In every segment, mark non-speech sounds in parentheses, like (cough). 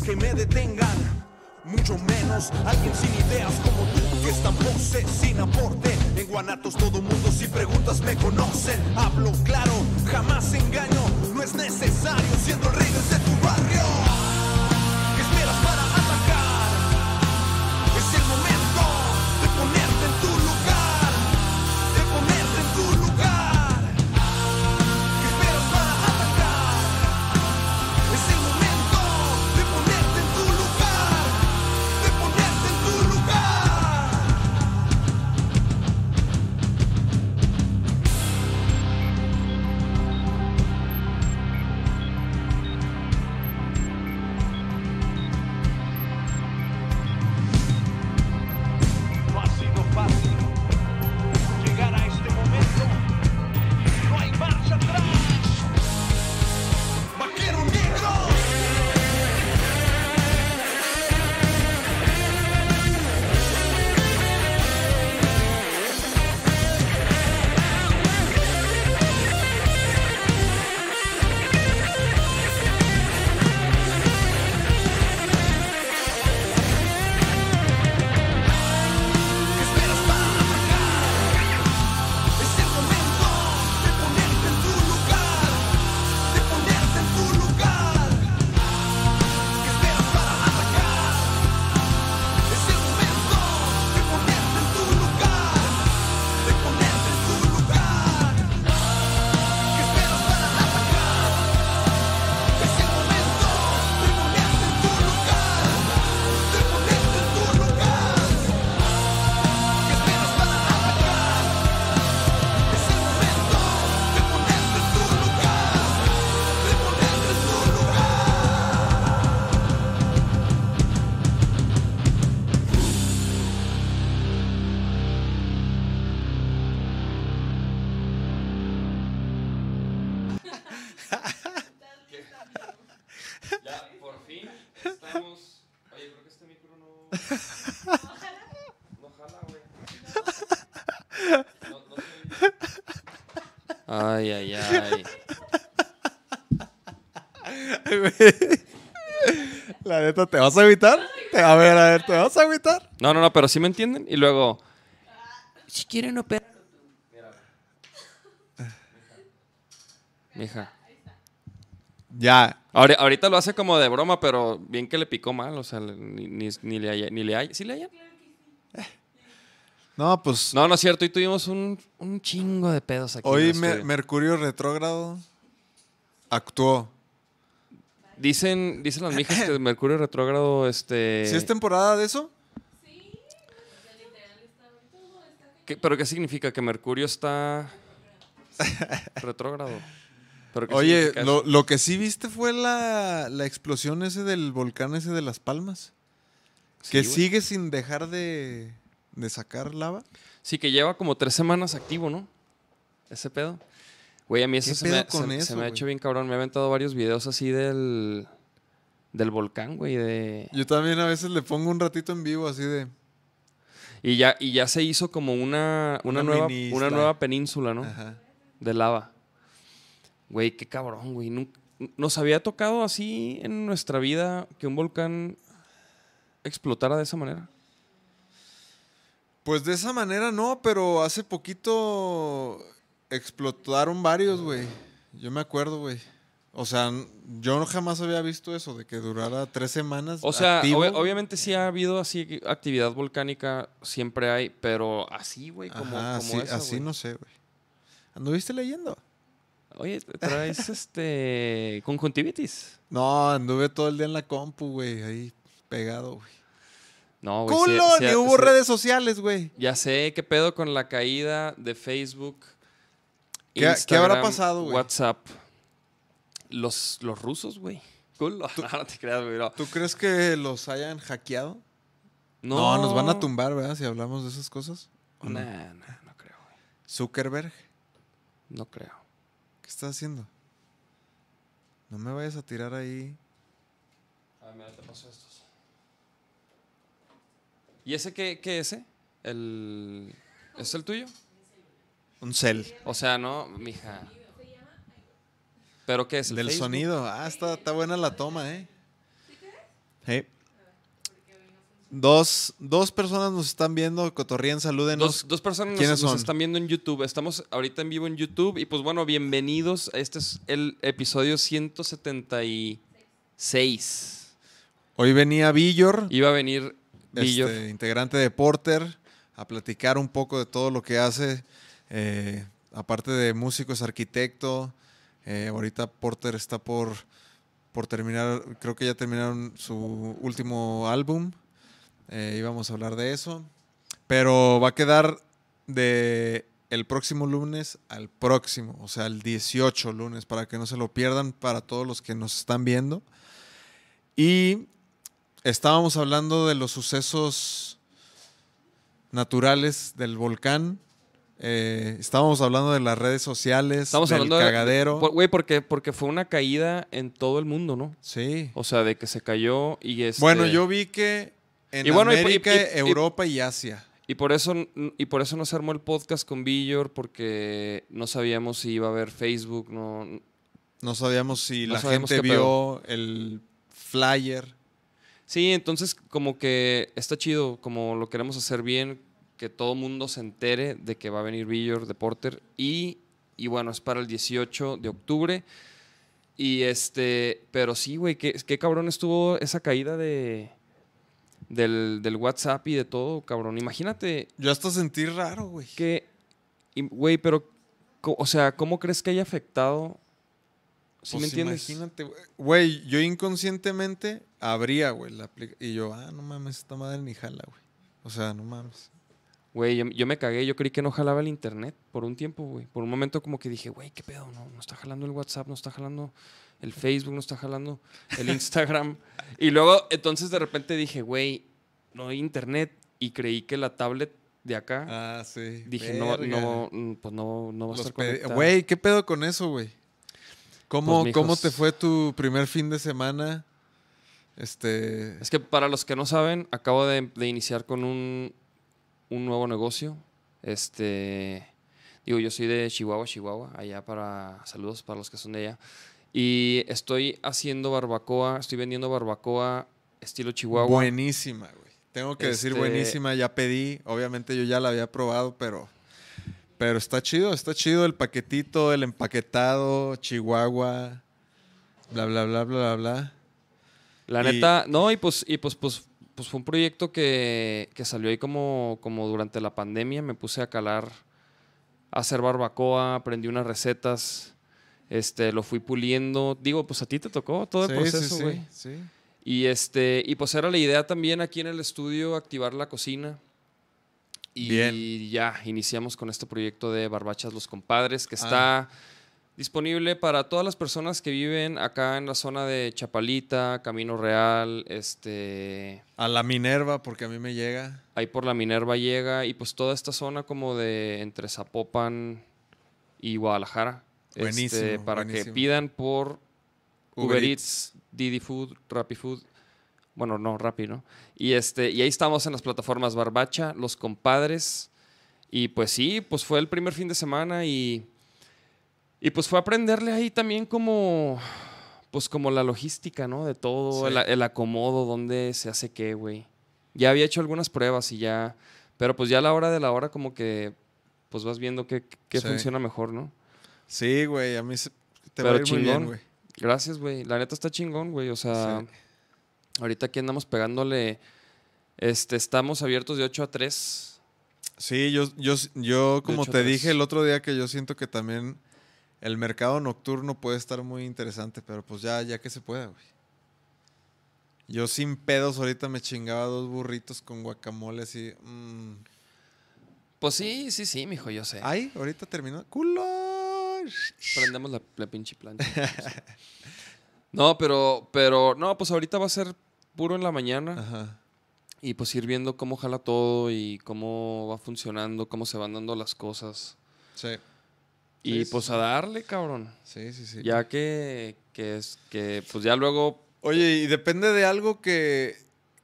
que me detengan. Mucho menos alguien sin ideas como tú que es tan pose sin aporte. En Guanatos todo mundo neta, ¿te vas a evitar? A ver, a ver, ¿te vas a evitar? No, no, no, pero sí me entienden. Y luego. Si quieren operar. Mira. Mija. Ya. Ahori- Ahorita lo hace como de broma, pero bien que le picó mal. O sea, ni, ni, ni le haya- ni le hay. ¿Sí le hay? No, pues No, no es cierto. Hoy tuvimos un, un chingo de pedos aquí. en hoy estudio. Mercurio retrógrado actuó. Dicen, dicen las mijas que Mercurio retrógrado, este. ¿Sí es temporada de eso? ¿Qué- ¿Pero qué significa? Que Mercurio está retrógrado. ¿Pero qué Oye, lo, lo que sí viste fue la, la explosión ese del volcán ese de Las Palmas. Sí, que güey. sigue sin dejar de, de sacar lava. Sí, que lleva como tres semanas activo, ¿no? Ese pedo. Güey, a mí eso ¿Qué se me, se- me ha hecho bien cabrón. Me ha aventado varios videos así del, del volcán, güey. De... Yo también a veces le pongo un ratito en vivo así de... Y, ya, y ya se hizo como una, una, Una nueva, una nueva península, ¿no? Ajá. De lava. Güey, qué cabrón, güey. Nos había tocado así en nuestra vida que un volcán explotara de esa manera. Pues de esa manera no, pero hace poquito explotaron varios, güey. Yo me acuerdo, güey. O sea, yo no jamás había visto eso, de que durara tres semanas. O sea, activo. obviamente sí ha habido así actividad volcánica, siempre hay, pero así, güey, como, Ajá, como así, esa, así no sé, güey. ¿Anduviste leyendo? Oye, ¿te traes (laughs) este conjuntivitis. No, anduve todo el día en la compu, güey, ahí pegado, güey. No, güey. ¡Culo! sí- Ni hubo redes sociales, güey. Ya sé qué pedo con la caída de Facebook. ¿Qué- qué habrá pasado, güey? WhatsApp. Los, los rusos, güey. Culo. (laughs) No, te creas, güey. No. ¿Tú crees que los hayan hackeado? No, No, nos van a tumbar, ¿verdad? Si hablamos de esas cosas. ¿O Nah, no? nah, no creo, güey. Zuckerberg, No creo. ¿qué estás haciendo? No me vayas a tirar ahí. A ver, mira, te paso estos. ¿Y ese qué, qué es ese? El... ¿Es el tuyo? Un cel. O sea, no, mija. ¿Pero qué es? ¿El Del Facebook? sonido. Ah, está, está buena la toma, ¿eh? Dos, dos personas nos están viendo. Cotorrían, salúdenos. Dos, dos personas ¿Quiénes nos, nos son? están viendo en YouTube. Estamos ahorita en vivo en YouTube. Y pues bueno, bienvenidos. Este es el episodio 176. Hoy venía Villor, Iba a venir Villor. este, integrante de Porter, a platicar un poco de todo lo que hace. Eh, aparte de músico, es arquitecto. Eh, ahorita Porter está por, por terminar, creo que ya terminaron su último álbum. Eh, íbamos a hablar de eso. Pero va a quedar de el próximo lunes al próximo, o sea, el 18 lunes, para que no se lo pierdan para todos los que nos están viendo. Y estábamos hablando de los sucesos naturales del volcán. Eh, estábamos hablando de las redes sociales, Estamos del hablando de- cagadero. por- Güey, porque, porque fue una caída en todo el mundo, ¿no? sí. O sea, de que se cayó y este... Bueno, yo vi que en Y bueno, América, y- y- Europa y Asia. Y por eso, y por eso no se armó el podcast con Villor, porque no sabíamos si iba a haber Facebook, no, No sabíamos si No la sabíamos gente vio el flyer. Sí, entonces como que está chido, como lo queremos hacer bien, que todo mundo se entere de que va a venir Villor de Porter y, y bueno, es para el 18 de octubre. Y este, pero sí, güey, qué, qué cabrón estuvo esa caída de del, del WhatsApp y de todo, cabrón. Imagínate Yo hasta sentí raro, güey. que, güey, pero, o sea, ¿cómo crees que haya afectado? ¿Sí me Pues entiendes? Imagínate, güey. güey. Yo inconscientemente abría, güey, la aplicación. Y yo, ah, no mames, esta madre ni jala, güey. O sea, no mames. Güey, yo, yo me cagué, yo creí que no jalaba el internet por un tiempo, güey. Por un momento como que dije, güey, ¿qué pedo? No, no está jalando el WhatsApp, no está jalando el Facebook, no está jalando el Instagram. y luego, entonces de repente dije, güey, no hay internet. Y creí que la tablet de acá, Ah, sí. dije, no, verga. no, pues no, no va a estar conectada. Güey, ¿qué pedo con eso, güey? ¿Cómo, Pues, ¿Cómo te fue tu primer fin de semana? Este. Es que para los que no saben, acabo de, de iniciar con un, un nuevo negocio. Este, digo, yo soy de Chihuahua, Chihuahua, allá para saludos para los que son de allá. Y estoy haciendo barbacoa, estoy vendiendo barbacoa estilo Chihuahua. Buenísima, güey. Tengo que decir Este- buenísima, ya pedí. Obviamente yo ya la había probado, pero. Pero está chido, está chido el paquetito, el empaquetado, Chihuahua, bla, bla, bla, bla, bla, bla. La Y- neta, no, y pues, y pues, pues, pues fue un proyecto que, que salió ahí como, como durante la pandemia. Me puse a calar, a hacer barbacoa, aprendí unas recetas, este, lo fui puliendo. Digo, pues a ti te tocó todo el Sí, sí, proceso, sí, güey. sí. Y este, y pues era la idea también aquí en el estudio activar la cocina. Y Bien. ya iniciamos con este proyecto de Barbachas Los Compadres, Ah. que está disponible para todas las personas que viven acá en la zona de Chapalita, Camino Real, este, A la Minerva, porque a mí me llega. ahí por la Minerva llega, y pues toda esta zona como de entre Zapopan y Guadalajara. este, Buenísimo, para que pidan por Uber, Uber Eats, Didi Food, Rappi Food. Bueno, no, Rappi, ¿no? Y, este, y ahí estamos en las plataformas Barbacha, Los Compadres. Y pues sí, pues fue el primer fin de semana y, y pues fue aprenderle ahí también como, pues como la logística, ¿no? De todo, Sí. el, el acomodo, dónde se hace qué, güey. Ya había hecho algunas pruebas y ya, pero pues ya a la hora de la hora como que, pues vas viendo qué, qué Sí. funciona mejor, ¿no? Sí, güey, a mí se- te va a Pero ir muy bien, chingón. güey. Gracias, güey. La neta está chingón, güey. O sea, Sí. ahorita aquí andamos pegándole. Este, estamos abiertos de 8 a 3. Sí, yo, yo, yo como te dije el otro día que yo siento que también el mercado nocturno puede estar muy interesante, pero pues ya, ya que se pueda, güey. Yo sin pedos ahorita me chingaba dos burritos con guacamole así. mm. Pues sí, sí, sí, mijo, yo sé. Ay, ahorita terminó. ¡Culo! Prendemos la, la pinche plancha. (laughs) no, pero, pero, no, pues ahorita va a ser puro en la mañana. Ajá. Y pues ir viendo cómo jala todo y cómo va funcionando, cómo se van dando las cosas. Sí. Y Sí, pues sí. a darle, cabrón. Sí, sí, sí. Ya que, que es que pues ya luego Oye, y depende de algo que,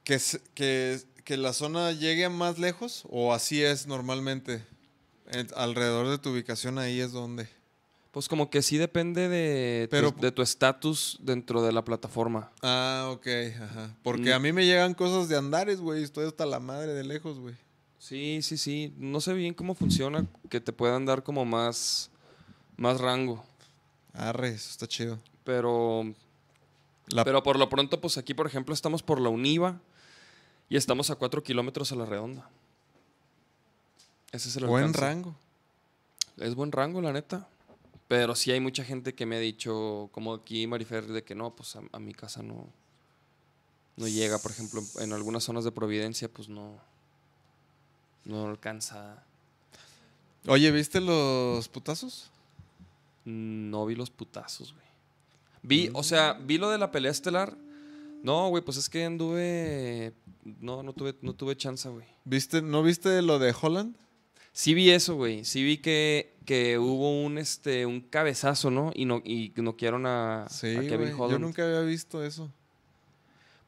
que, que, que la zona llegue más lejos o así es normalmente. En- alrededor de tu ubicación ahí es donde. pues como que sí depende de tu- Pero- de tu estatus dentro de la plataforma. Ah, ok, ajá. Porque Mm. a mí me llegan cosas de andares, güey. Estoy hasta la madre de lejos, güey. Sí, sí, sí. No sé bien cómo funciona que te puedan dar como más más rango, Arre, eso está chido. pero La- pero por lo pronto pues aquí por ejemplo estamos por la Univa y estamos a 4 kilómetros a la redonda. Ese es el Buen alcance. rango. Es buen rango, la neta. Pero sí hay mucha gente que me ha dicho, como aquí Marifer, de que no, pues a, a mi casa no, no llega. Por ejemplo, en algunas zonas de Providencia, pues no, no alcanza. Oye, ¿viste los putazos? No vi los putazos, güey. Vi, o sea, vi lo de la pelea estelar. No, güey, pues es que anduve. No, no tuve, no tuve chance, güey. ¿Viste, ¿No viste lo de Holland? Sí vi eso, güey. Sí vi que, que hubo un este un cabezazo, ¿no? Y no y noquearon a, Sí, a Kevin güey. Yo Holland. nunca había visto eso.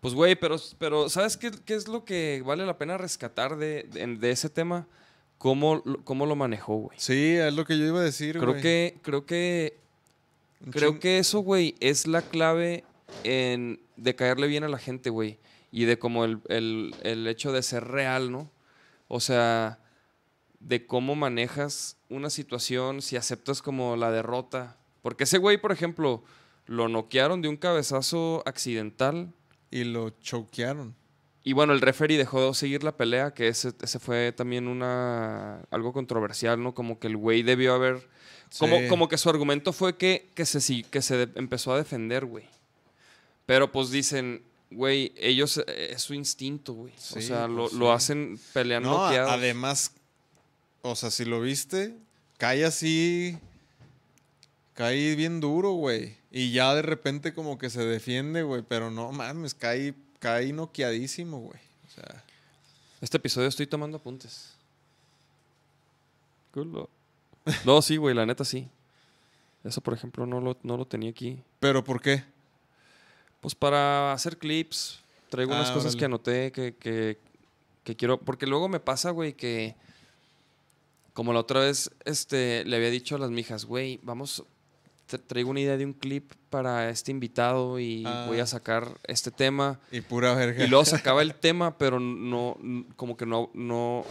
Pues, güey, pero, pero ¿sabes qué, qué es lo que vale la pena rescatar de, de, de ese tema? ¿Cómo, lo- cómo lo manejó, güey? Sí, es lo que yo iba a decir, Creo güey. que, creo que, Un creo que eso, güey, es la clave en, de caerle bien a la gente, güey. Y de como el, el, el hecho de ser real, ¿no? O sea, de cómo manejas una situación, si aceptas como la derrota. Porque ese güey, por ejemplo, lo noquearon de un cabezazo accidental. Y lo choquearon. Y bueno, el referee dejó de seguir la pelea, que ese, ese fue también una algo controversial, ¿no? Como que el güey debió haber... Como, Sí. como que su argumento fue que, que se, que se de- empezó a defender, güey. Pero pues dicen, güey, ellos eh, es su instinto, güey. o sea, lo, pues, lo hacen peleando No, además, o sea, si lo viste, cae así. Cae bien duro, güey. Y ya de repente como que se defiende, güey. Pero no mames, cae, cae noqueadísimo, güey. O sea, Este episodio estoy tomando apuntes. Culo. No, sí, güey, la neta sí. Eso, por ejemplo, no lo, no lo tenía aquí. ¿pero por qué? Pues para hacer clips, traigo unas Ah, cosas que anoté que, que, que quiero. Porque luego me pasa, güey, que. Como la otra vez este, le había dicho a las mijas, güey, vamos. Traigo una idea de un clip para este invitado y Ah. voy a sacar este tema. Y pura verga. Y luego sacaba (laughs) el tema, pero no. Como que no. No.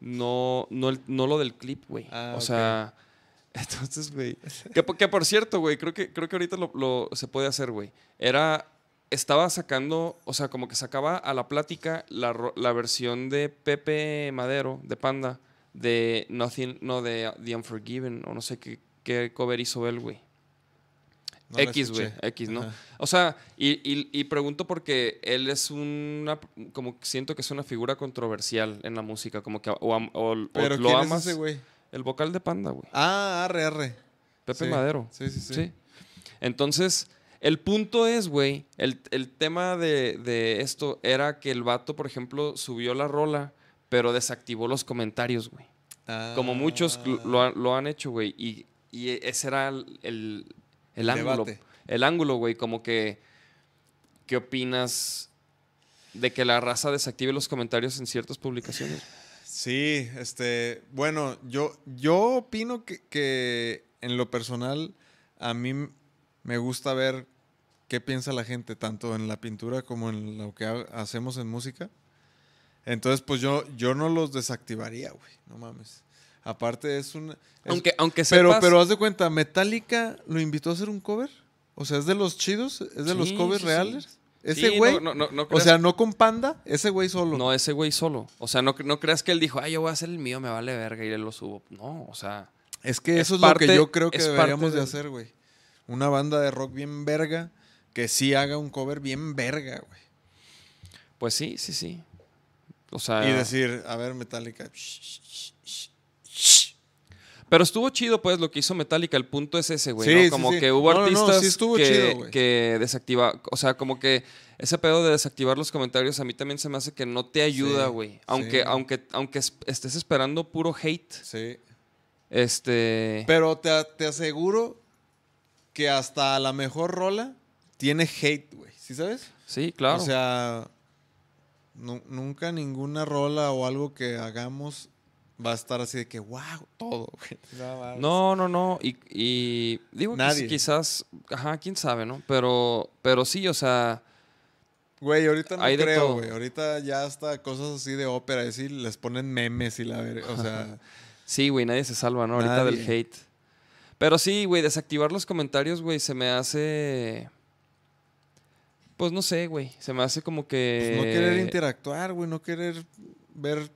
No, no, no lo del clip, güey. Ah, o sea. (laughs) Entonces, güey. (laughs) Que, por- que por cierto, güey, creo que, creo que ahorita lo, lo- se puede hacer, güey. Era. Estaba sacando, o sea, como que sacaba a la plática la, la versión de Pepe Madero, de Panda, de Nothing, no, de The Unforgiven, o no sé qué, qué cover hizo él, güey. No X, güey. X, ¿no? Ajá. O sea, y, y- y pregunto porque él es una, como siento que es una figura controversial en la música, como que o, o- o ¿Pero lo quién amas. es ese güey? el vocal de Panda, güey. Ah, arre, arre. Pepe Sí. Madero. Sí, sí, sí. Sí. Entonces, el punto es, güey, el, el tema de, de esto era que el vato, por ejemplo, subió la rola, pero desactivó los comentarios, güey. Como muchos Ah. lo, lo lo han hecho, güey. Y, y ese era el, el, ángulo. debate. El ángulo, güey. Como que. ¿Qué opinas de que la raza desactive los comentarios en ciertas publicaciones? Sí, este, bueno, yo, yo opino que, que en lo personal a mí me gusta ver qué piensa la gente, tanto en la pintura como en lo que ha- hacemos en música. Entonces, pues yo, yo no los desactivaría, güey, no mames. Aparte es un... es- Aunque, aunque pero, sepas- pero haz de cuenta, Metallica lo invitó a hacer un cover. O sea, es de los chidos, es de los covers sí, reales. Sí, Ese güey, no- no- no o sea, no con Panda, ese güey solo. No, ese güey solo. O sea, no, no creas que él dijo, ay, yo voy a hacer el mío, me vale verga y le lo subo. No, o sea. Es que Es eso es parte- lo que yo creo que deberíamos de hacer, güey. Una banda de rock bien verga que sí haga un cover bien verga, güey. Pues sí, sí, sí. O sea, Y decir, a ver, Metallica. Pero estuvo chido, pues, lo que hizo Metallica. El punto es ese, güey. Sí, ¿no? Como sí. que hubo No, no, no, artistas sí estuvo que, chido, que desactiva, o sea, como que ese pedo de desactivar los comentarios a mí también se me hace que no te ayuda, güey. Aunque, aunque, aunque es- estés esperando puro hate, Sí. este. Pero te, te aseguro que hasta la mejor rola tiene hate, güey. ¿Sí sabes? sí, claro. O sea, nu- nunca ninguna rola o algo que hagamos va a estar así de que, wow, todo, (laughs) güey. No. No, no, no. Y, y digo que Nadie. quizás, ajá, quién sabe, ¿no? Pero, pero sí, o sea, Güey, ahorita no Hay creo, güey. Ahorita ya hasta cosas así de ópera, y sí, les ponen memes y la ver, o sea, (laughs) sí, güey, nadie se salva, ¿no? Ahorita del hate. Pero sí, güey, desactivar los comentarios, güey, se me hace. Pues no sé, güey. Se me hace como que. pues, no querer interactuar, güey, no querer ver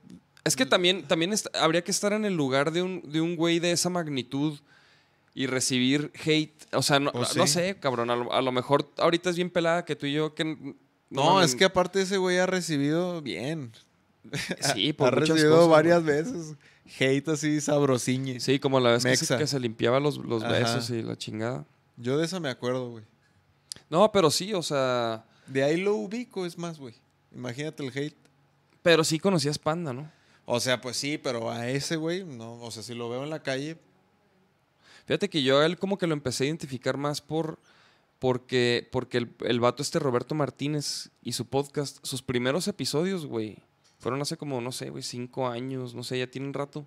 Es que también, también habría que estar en el lugar de un, de un güey de esa magnitud y recibir hate. O sea, no, no sé, cabrón. A lo, a lo mejor ahorita es bien pelada que tú y yo que. No, es que aparte ese güey ha recibido bien. (laughs) Sí, ha por muchas recibido cosas, varias veces hate así sabrosiñe. Sí, como la vez que se, que se limpiaba los, los besos y la chingada. Yo de esa me acuerdo, güey. No, pero sí, o sea. De ahí lo ubico, es más, güey. Imagínate el hate. Pero sí conocías Panda, ¿no? O sea, pues sí, pero a ese güey, no. O sea, si lo veo en la calle, Fíjate que yo a él como que lo empecé a identificar más por. Porque, porque el, el vato este Roberto Martínez y su podcast, sus primeros episodios, güey, fueron hace como, no sé, güey, cinco años, no sé, ya tienen rato.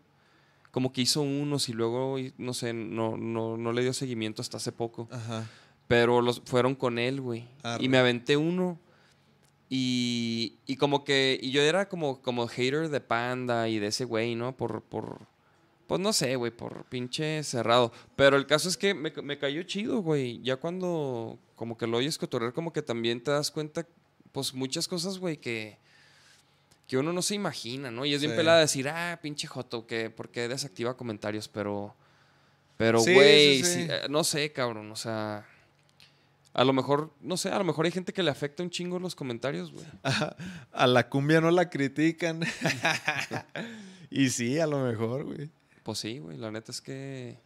Como que hizo unos y luego, no sé, no, no, no le dio seguimiento hasta hace poco. ajá. Pero los fueron con él, güey. Y me aventé uno. Y, y como que. Y yo era como, como hater de Panda y de ese güey, ¿no? Por. por pues no sé, güey, por pinche cerrado. Pero el caso es que me, me cayó chido, güey. Ya cuando como que lo oyes cotorrear, como que también te das cuenta, pues muchas cosas, güey, que, que uno no se imagina, ¿no? Y es bien Sí. pelada decir, ah, pinche Joto, que ¿por qué desactiva comentarios? Pero, pero, güey, sí, sí. sí, eh, no sé, cabrón, o sea, a lo mejor, no sé, a lo mejor hay gente que le afecta un chingo los comentarios, güey. (laughs) A la cumbia no la critican. (laughs) y sí, a lo mejor, güey. Pues sí, güey, la neta es que...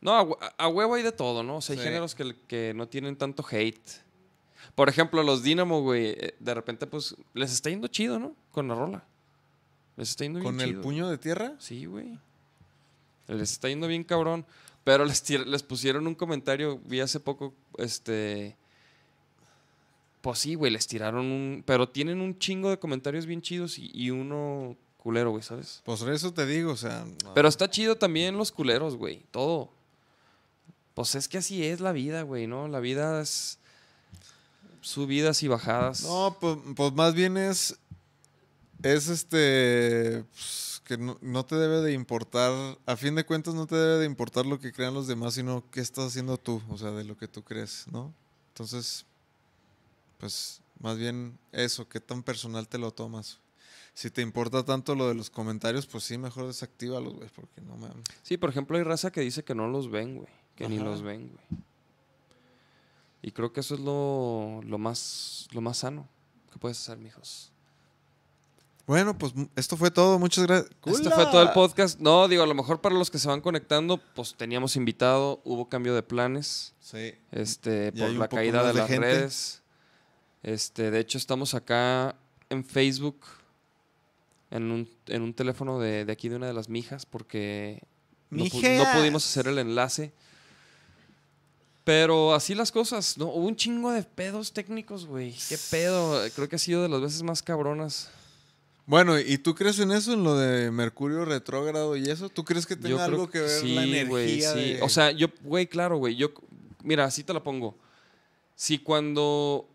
No, a, a huevo hay de todo, ¿no? O sea, hay Sí. géneros que, que no tienen tanto hate. Por ejemplo, los Dynamo, güey, eh, de repente, pues, les está yendo chido, ¿no? Con la rola. Les está yendo bien Con el chido. puño de tierra. Sí, güey. Les está yendo bien cabrón. Pero les, les pusieron un comentario, vi hace poco, este... Pues sí, güey, les tiraron un... Pero tienen un chingo de comentarios bien chidos y, y uno culero, güey, ¿sabes? Pues eso te digo, o sea. no. Pero está chido también los culeros, güey. Todo. Pues es que así es la vida, güey, ¿no? La vida es subidas y bajadas. No, pues, pues más bien es. Es este. pues, que no, no te debe de importar. A fin de cuentas, no te debe de importar lo que crean los demás, sino qué estás haciendo tú, o sea, de lo que tú crees, ¿no? Entonces, pues más bien eso, qué tan personal te lo tomas. Si te importa tanto lo de los comentarios, pues sí, mejor desactívalos, güey, porque no mames. Sí, por ejemplo, hay raza que dice que no los ven, güey. Que ni los ven, güey. Y creo que eso es lo, lo más lo más sano que puedes hacer, mijos. Bueno, pues esto fue todo. Muchas gracias. Este fue todo el podcast. No, digo, a lo mejor para los que se van conectando, pues teníamos invitado, hubo cambio de planes. Sí. este, por la caída de de las gente. redes. Este, de hecho, estamos acá en Facebook en un, en un teléfono de, de aquí de una de las mijas porque no, pu- no pudimos hacer el enlace. Pero así las cosas, ¿no? Hubo un chingo de pedos técnicos, güey. ¿Qué pedo? Creo que ha sido de las veces más cabronas. Bueno, ¿y tú crees en eso, en lo de Mercurio retrógrado y eso? ¿Tú crees que tenga Yo algo que ver sí, la energía? sí. de- O sea, yo, güey, claro, güey. Yo, mira, así te la pongo. Si cuando,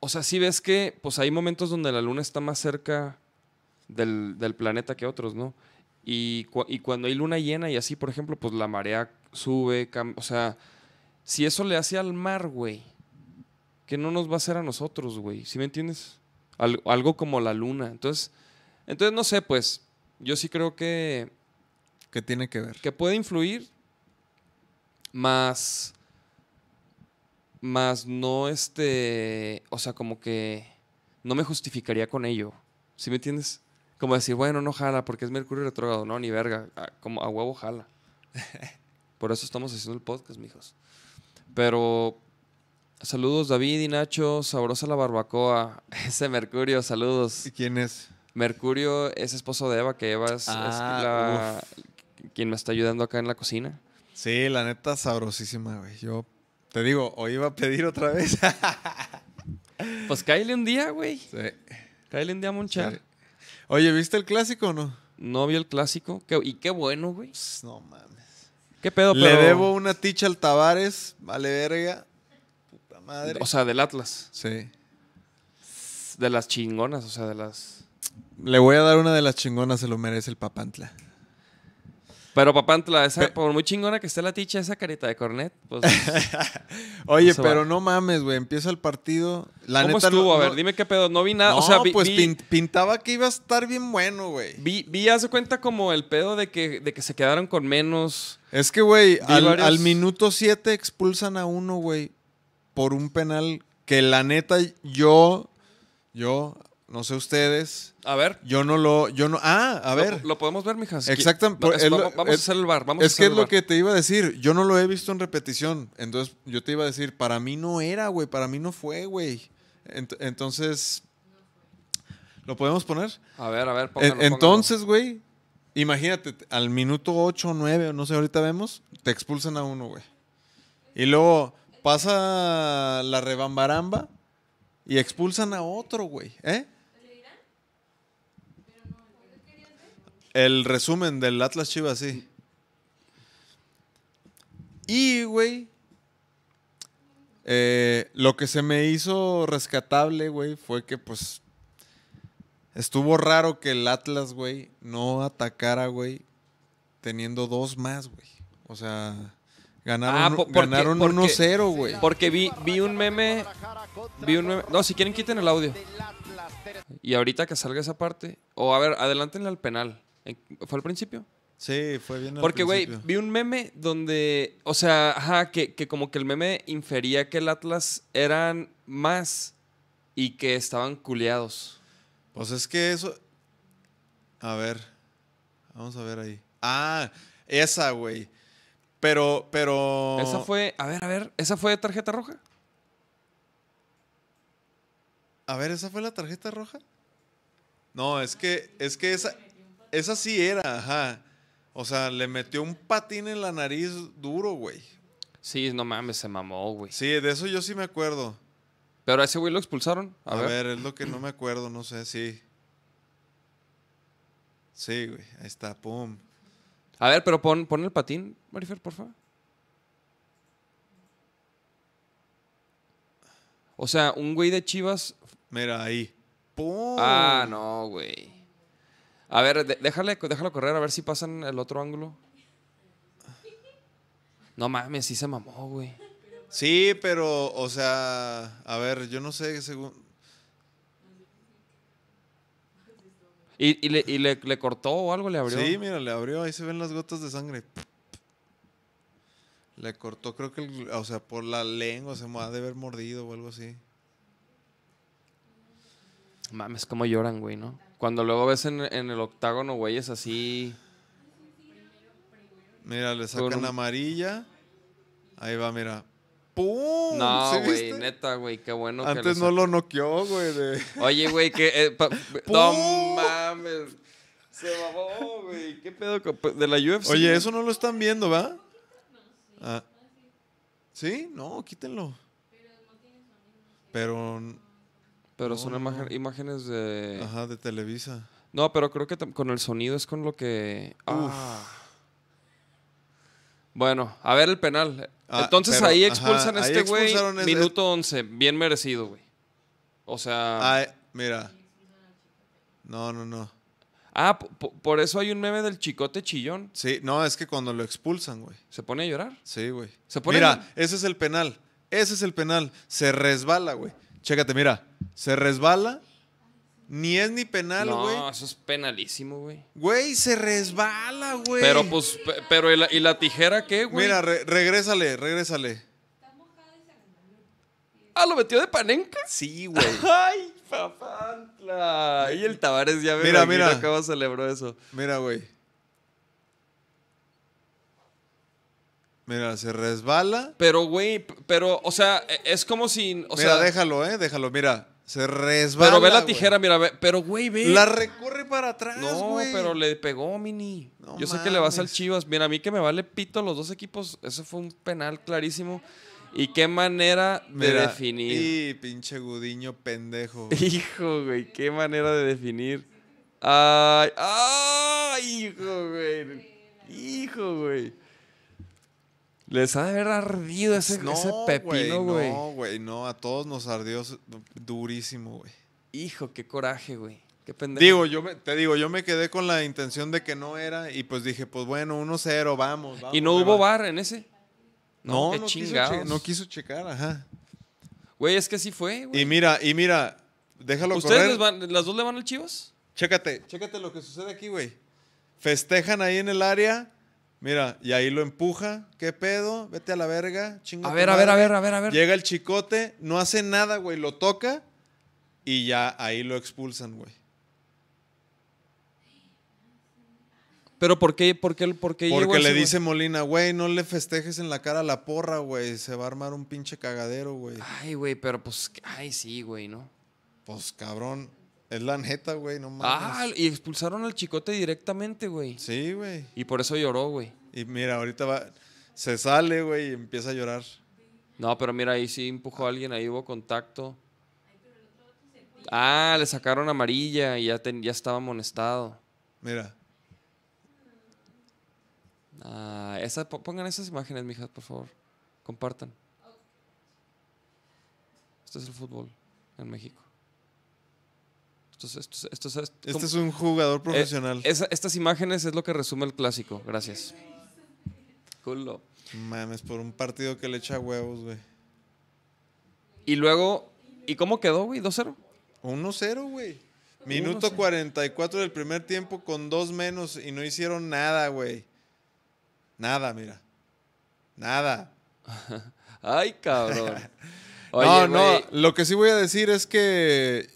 o sea, si ves que, pues hay momentos donde la luna está más cerca del, del planeta que otros, ¿no? Y, cua- y cuando hay luna llena y así, por ejemplo, pues la marea sube, o sea, si eso le hace al mar, güey, ¿qué no nos va a hacer a nosotros, güey? ¿Sí me entiendes? Al- algo como la luna. Entonces, entonces no sé, pues, yo sí creo que ¿Qué tiene que ver? que puede influir, más, más no este, o sea, como que no me justificaría con ello. ¿Sí me entiendes? Como decir, bueno, no jala porque es Mercurio retrógrado. No, ni verga. A, como a huevo jala. (laughs) Por eso estamos haciendo el podcast, mijos. Pero saludos David y Nacho, sabrosa la barbacoa. (laughs) Ese Mercurio, saludos. ¿Y quién es? Mercurio es esposo de Eva, que Eva es, es Ah, la- quien me está ayudando acá en la cocina. Sí, la neta sabrosísima, güey. Yo te digo, hoy iba a pedir otra vez. (laughs) Pues cáele un día, güey. Sí, Cáele un día a monchar. sí. Oye, ¿viste el clásico o no? No vio el clásico. Qué- y qué bueno, güey. Pss, No mames. ¿Qué pedo, Le pero- debo una ticha al Tavares, vale verga. Madre. O sea, del Atlas. sí. De las chingonas, o sea, de las... Le voy a dar una de las chingonas, se lo merece el Papantla. Pero Papantla, esa, Pe- por muy chingona que esté la ticha, esa carita de cornet, pues... (laughs) Oye, se pero va. no mames, güey. Empieza el partido. La ¿Cómo neta no- estuvo? a no- ver, dime qué pedo. No vi nada. No, o sea, vi, pues vi, pin- pintaba que iba a estar bien bueno, güey. vi, vi, haz de cuenta como el pedo de que, de que se quedaron con menos... Es que, güey, al, varios- al minuto 7 expulsan a uno, güey, por un penal que la neta yo, yo, no sé ustedes, A ver. yo no lo, yo no, ah, a ver. Lo, podemos ver, mijas. Exactam- Va- es lo- vamos vamos es- a hacer el bar. Vamos a es hacer que es lo que te iba a decir, yo no lo he visto en repetición, entonces yo te iba a decir, para mí no era, güey, para mí no fue, güey. Ent- entonces, ¿lo podemos poner? A ver, a ver, póngalo. Entonces, güey, imagínate, al minuto 8 o 9, o no sé, ahorita vemos, te expulsan a uno, güey. Y luego pasa la rebambaramba y expulsan a otro, güey. ¿Eh? El resumen del Atlas Chivas, sí. Y, güey, eh, lo que se me hizo rescatable, güey, fue que, pues, Estuvo raro que el Atlas, güey, no atacara, güey, teniendo dos más, güey. O sea, ganaron, Ah, po- porque- ganaron porque- 1-0, güey. Porque vi, vi un meme. Vi un meme. No, si quieren, quiten el audio. Y ahorita que salga esa parte. O a ver, adelántenle al penal. ¿En- ¿Fue al principio? Sí, fue bien Porque, güey, vi un meme donde. O sea, ajá, que, que como que el meme infería que el Atlas eran más y que estaban culeados. Pues es que eso... A ver, vamos a ver ahí. Ah, esa, güey. Pero, pero... Esa fue. A ver, a ver. ¿Esa fue tarjeta roja? A ver, ¿esa fue la tarjeta roja? No, es que, es que esa, esa sí era, ajá. O sea, le metió un patín en la nariz duro, güey. Sí, no mames, se mamó, güey. Sí, de eso yo sí me acuerdo. Pero a ese güey lo expulsaron. A, A, ver. ver. es lo que no me acuerdo, no sé, sí. Sí, güey, ahí está, pum. A ver, pero pon, pon el patín, Marifer, por favor. O sea, un güey de Chivas. Mira, ahí. ¡Pum! Ah, no, güey. A ver, de- déjale, déjalo correr a ver si pasan el otro ángulo. No mames, sí se mamó, güey. Sí, pero, o sea, a ver, yo no sé, según... ¿Y, y le, y le- le cortó o algo le abrió? Sí, mira, le abrió, ahí se ven las gotas de sangre. Le cortó, creo que, el- o sea, por la lengua se me ha de haber mordido o algo así. Mames, cómo lloran, güey, ¿no? Cuando luego ves en, en el octágono, güeyes así. Mira, le Con sacan un- amarilla. Ahí va, mira. ¡Pum! No, ¿Sí güey, neta, güey, qué bueno que Antes no lo noqueó, güey. de- (laughs) Oye, güey, que. eh, (laughs) no mames. Se mamó, güey. ¿Qué pedo con- de la UFC? Oye, eso no lo están viendo, ¿va? Ah. ¿Sí? No, quítenlo. Pero, Pero son No, no, no. imágenes de. ajá, de Televisa. No, pero creo que con el sonido es con lo que. Ah. Bueno, a ver el penal. Ah, Entonces pero, ahí ajá, expulsan a este güey. Minuto 11. Bien merecido, güey. O sea. Ah, mira. No, no, no. Ah, po- po- por eso hay un meme del chicote chillón. Sí, no, es que cuando lo expulsan, güey. ¿Se pone a llorar? Sí, güey. Se pone Mira, ese es el penal. Ese es el penal. Se resbala, güey. Chécate, mira. Se resbala. Ni es ni penal, güey. no, eso es penalísimo, güey. Güey, se resbala, güey. Pero pues, pe- pero ¿y la, y la tijera qué, güey? Mira, re- regrésale, regrésale. Ah, lo metió de panenca. Sí, güey. (laughs) Ay, Papantla. Y el Tavares ya me Mira, mira. cómo celebró eso. Mira, güey. Mira, se resbala. Pero, güey, pero, o sea, e- es como si. O Mira, sea, déjalo, eh, déjalo. Mira, se resbala. pero ve la güey. tijera, mira, ve- pero, güey, ve. La recorre para atrás, no, güey. pero le pegó, Mini. No Yo sé que le vas al. Chivas. Mira, a mí que me vale pito los dos equipos. Eso fue un penal clarísimo. Y qué manera de definir. Y pinche gudiño pendejo. (laughs) Hijo, güey, qué manera de definir. Ay, ay, hijo, güey. Hijo, güey. Les ha de haber ardido ese, ese pepino, güey. No, güey, no. A todos nos ardió durísimo, güey. Hijo, qué coraje, güey. Qué pendejo. Digo, yo me, te digo, yo me quedé con la intención de que no era y pues dije, pues bueno, 1-0, vamos, vamos. ¿Y no hubo va. bar en ese? No, qué no, quiso che- no quiso checar, ajá. Güey, es que sí fue, güey. Y mira, y mira, déjalo ¿Ustedes correr. les van- las dos le van al Chivas? Chécate, chécate lo que sucede aquí, güey. Festejan ahí en el área. Mira, y ahí lo empuja. ¿Qué pedo? Vete a la verga. Chinga A ver, a ver, a ver, a ver, a ver. Llega el chicote, no hace nada, güey. Lo toca y ya ahí lo expulsan, güey. Pero ¿por qué, por qué, por qué llegó Porque le güey? dice Molina, güey, no le festejes en la cara a la porra, güey. Se va a armar un pinche cagadero, güey. Ay, güey, pero pues, ay, sí, güey, ¿no? Pues cabrón, es la neta, güey, no Ah, mames. y expulsaron al chicote directamente, güey. Sí, güey. Y por eso lloró, güey. Y mira, ahorita va, se sale, güey, y empieza a llorar. No, pero mira, ahí sí empujó a alguien, ahí hubo contacto. Ah, le sacaron amarilla y ya, ten- ya estaba amonestado. Mira, Ah, esa, po- pongan esas imágenes, mijas, por favor. Compartan. Esto es el fútbol en México. Esto es, esto es- esto es- esto- este es un jugador eh, profesional. esa- estas imágenes es lo que resume el clásico. Gracias. Culo. Mames, por un partido que le echa huevos, güey. Y luego, ¿y cómo quedó, güey? ¿2-0? 1-0, güey. Minuto 1-0. 44 del primer tiempo con dos menos y no hicieron nada, güey. Nada, mira. Nada. (laughs) Ay, cabrón. (laughs) Oye, no, no, lo que sí voy a decir es que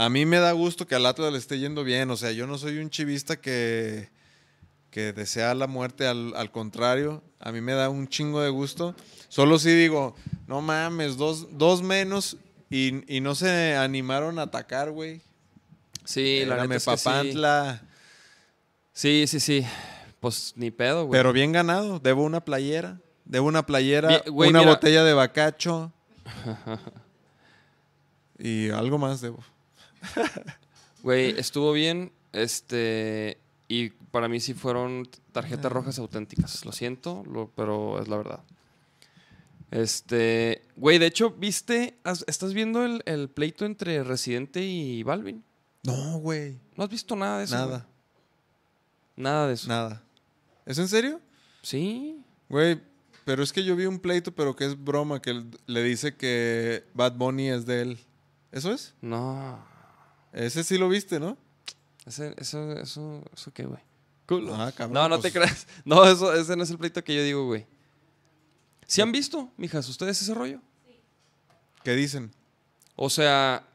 a mí me da gusto que al Atlas le esté yendo bien. O sea, yo no soy un chivista que, que desea la muerte, al, al contrario, a mí me da un chingo de gusto. Solo sí digo, no mames, dos, dos menos y, y no se animaron a atacar, güey. Sí, la Espérame, neta es que sí. Sí, sí, sí. Pues ni pedo, güey. Pero bien ganado, debo una playera. Debo una playera, Bien, güey, una mira. botella de bacacho. (laughs) y algo más debo. (laughs) Güey, estuvo bien. Este. Y para mí sí fueron tarjetas rojas auténticas. Lo siento, lo- pero es la verdad. Este. Güey, de hecho, ¿viste? ¿Has- ¿Estás viendo el, el pleito entre Residente y Balvin? No, güey. ¿No has visto nada de eso? Nada, Nada de eso. nada. ¿Es en serio? Sí. Güey, pero es que yo vi un pleito, pero que es broma, que le dice que Bad Bunny es de él. ¿Eso es? No. Ese sí lo viste, ¿no? Ese, eso, eso, eso qué, güey. Ah, cabrón. No, no pues, te creas. (laughs) No, eso, ese no es el pleito que yo digo, güey. ¿Sí han visto, mijas, ustedes ese rollo? ¿Qué dicen? O sea,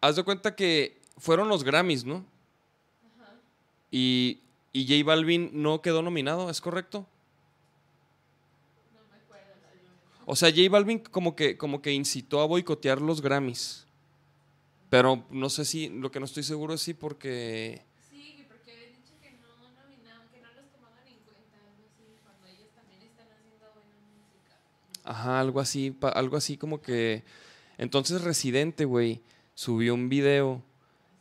haz de cuenta que fueron los Grammys, ¿no? Y, y J Balvin no quedó nominado, ¿es correcto? O sea, J Balvin como que, como que incitó a boicotear los Grammys. Pero no sé si, lo que no estoy seguro es si porque... Sí, porque habían dicho que no nominaban, que no los tomaban en cuenta, algo así, cuando ellos también están haciendo buena música. Ajá, algo así, pa- algo así como que... Entonces Residente, güey, subió un video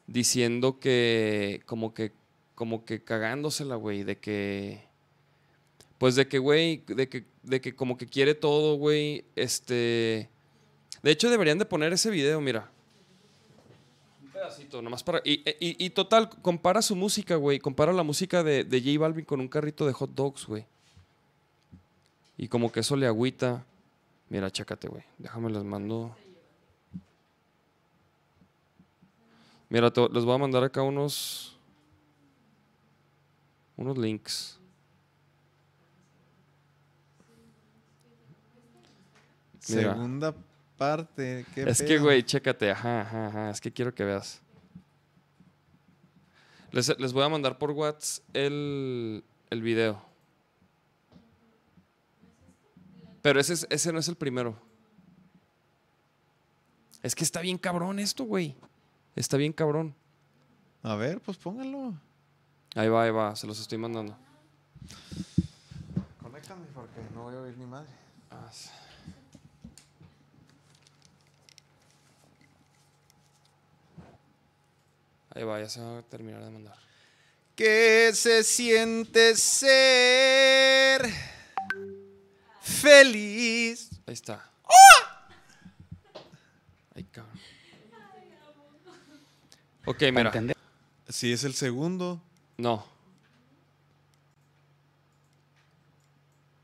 diciendo que, como que, como que cagándosela, güey, de que... Pues de que, güey, de que, de que como que quiere todo, güey, este... De hecho, deberían de poner ese video, mira. Nomás para... Y, y- y total, compara su música, güey, compara la música de, de J Balvin con un carrito de hot dogs, güey. Y como que eso le agüita. Mira, chécate, güey. Déjame les mando. Mira, te- les voy a mandar acá unos. Unos links. Mira. Segunda parte. qué Es que, güey, chécate. Ajá, ajá, ajá. Es que quiero que veas. Les, les voy a mandar por WhatsApp el, el video. Pero ese, es- ese no es el primero. Es que está bien cabrón esto, güey. Está bien cabrón. A ver, pues póngalo. Ahí va, ahí va. Se los estoy mandando. Conéctame porque no voy a oír ni madre. Ah, sí. Ahí va, ya se va a terminar de mandar. ¿Qué se siente ser feliz? Ahí está. Ay, cabrón. Ok, ¿Para mira. Si es el segundo, No.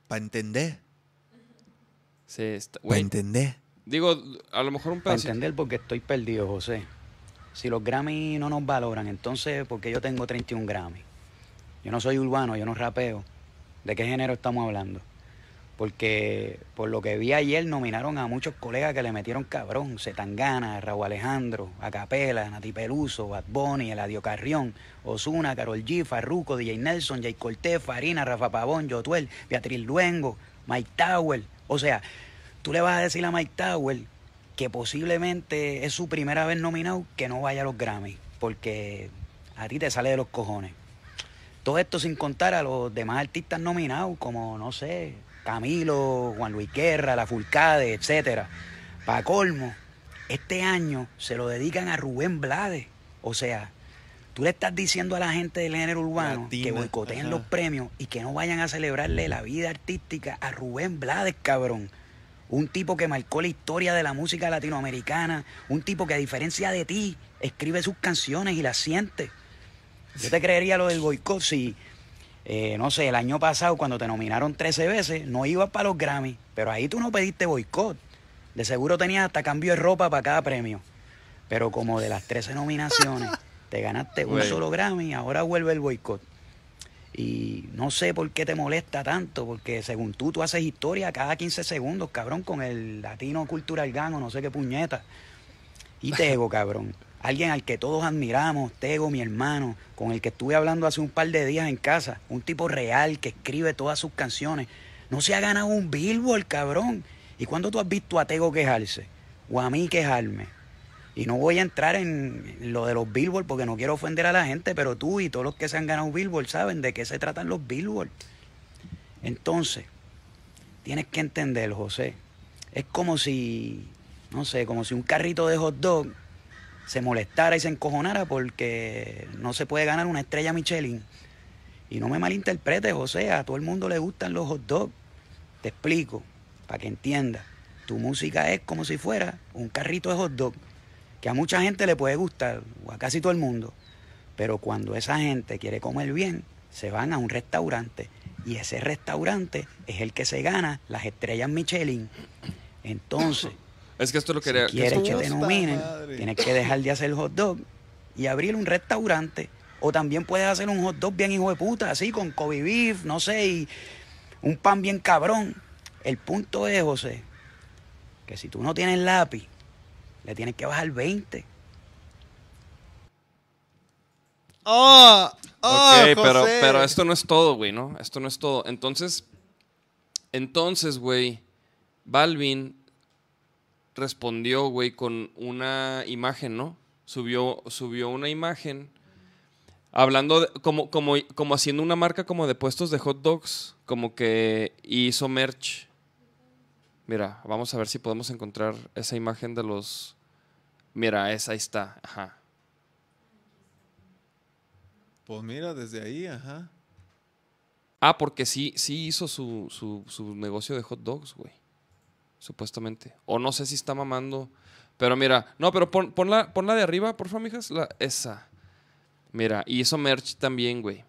para entender. Sí, está. Para entender. Digo, a lo mejor un Para pedacito. entender porque estoy perdido, José. Si los Grammy no nos valoran, entonces, ¿por qué yo tengo 31 Grammy? Yo no soy urbano, yo no rapeo. ¿De qué género estamos hablando? Porque por lo que vi ayer nominaron a muchos colegas que le metieron cabrón. Zetangana, Raúl Alejandro, Acapela, Nati Peluso, Bad Bunny, Eladio Carrión, Osuna, Carol G, Farruko, DJ Nelson, Jay Cortés, Farina, Rafa Pavón, Jotuel, Beatriz Luengo, Mike Tower. O sea, tú le vas a decir a Mike Tower que posiblemente es su primera vez nominado que no vaya a los Grammy, porque a ti te sale de los cojones. Todo esto sin contar a los demás artistas nominados, como, no sé, Camilo, Juan Luis Guerra, La Fulcade, etcétera. Para colmo, este año se lo dedican a Rubén Blades. O sea, tú le estás diciendo a la gente del género urbano Latina, que boicoteen ajá. los premios y que no vayan a celebrarle la vida artística a Rubén Blades, cabrón. Un tipo que marcó la historia de la música latinoamericana, un tipo que a diferencia de ti escribe sus canciones y las siente. Yo te creería lo del boicot si, eh, no sé, el año pasado cuando te nominaron 13 veces, no ibas para los Grammy, pero ahí tú no pediste boicot. De seguro tenías hasta cambio de ropa para cada premio. Pero como de las 13 nominaciones te ganaste un solo Grammy, ahora vuelve el boicot. Y no sé por qué te molesta tanto, porque según tú, tú haces historia cada 15 segundos, cabrón, con el latino cultural gano, no sé qué puñeta. Y Tego, (laughs) cabrón. Alguien al que todos admiramos, Tego, mi hermano, con el que estuve hablando hace un par de días en casa. Un tipo real que escribe todas sus canciones. No se ha ganado un Billboard, cabrón. ¿Y cuándo tú has visto a Tego quejarse? O a mí quejarme. Y no voy a entrar en lo de los Billboard porque no quiero ofender a la gente, pero tú y todos los que se han ganado Billboard saben de qué se tratan los Billboard. Entonces, tienes que entender, José. Es como si, no sé, como si un carrito de hot dog se molestara y se encojonara porque no se puede ganar una estrella Michelin. Y no me malinterpretes, José, a todo el mundo le gustan los hot dogs. Te explico, para que entiendas. Tu música es como si fuera un carrito de hot dog, que a mucha gente le puede gustar, o a casi todo el mundo. Pero cuando esa gente quiere comer bien, se van a un restaurante. Y ese restaurante es el que se gana las estrellas Michelin. Entonces, (coughs) Es que esto lo quería. si quieres que te nominen, tienes que dejar de hacer hot dog y abrir un restaurante. O también puedes hacer un hot dog bien hijo de puta, así con Kobe beef, no sé, y un pan bien cabrón. El punto es, José, que si tú no tienes lápiz, le tienes que bajar 20. ¡Oh! ¡Oh, ok, pero, pero esto no es todo, güey, ¿no? Esto no es todo. Entonces, entonces, güey, Balvin respondió, güey, con una imagen, ¿no? Subió, subió una imagen hablando de- como, como, como haciendo una marca como de puestos de hot dogs, como que hizo merch. Mira, vamos a ver si podemos encontrar esa imagen de los... Mira, esa ahí está, ajá. Pues mira, desde ahí, ajá. Ah, porque sí, sí hizo su, su, su negocio de hot dogs, güey. Supuestamente. O no sé si está mamando. Pero mira, no, pero pon, ponla, ponla de arriba, por favor, mijas. La, esa. Mira, y hizo merch también, güey.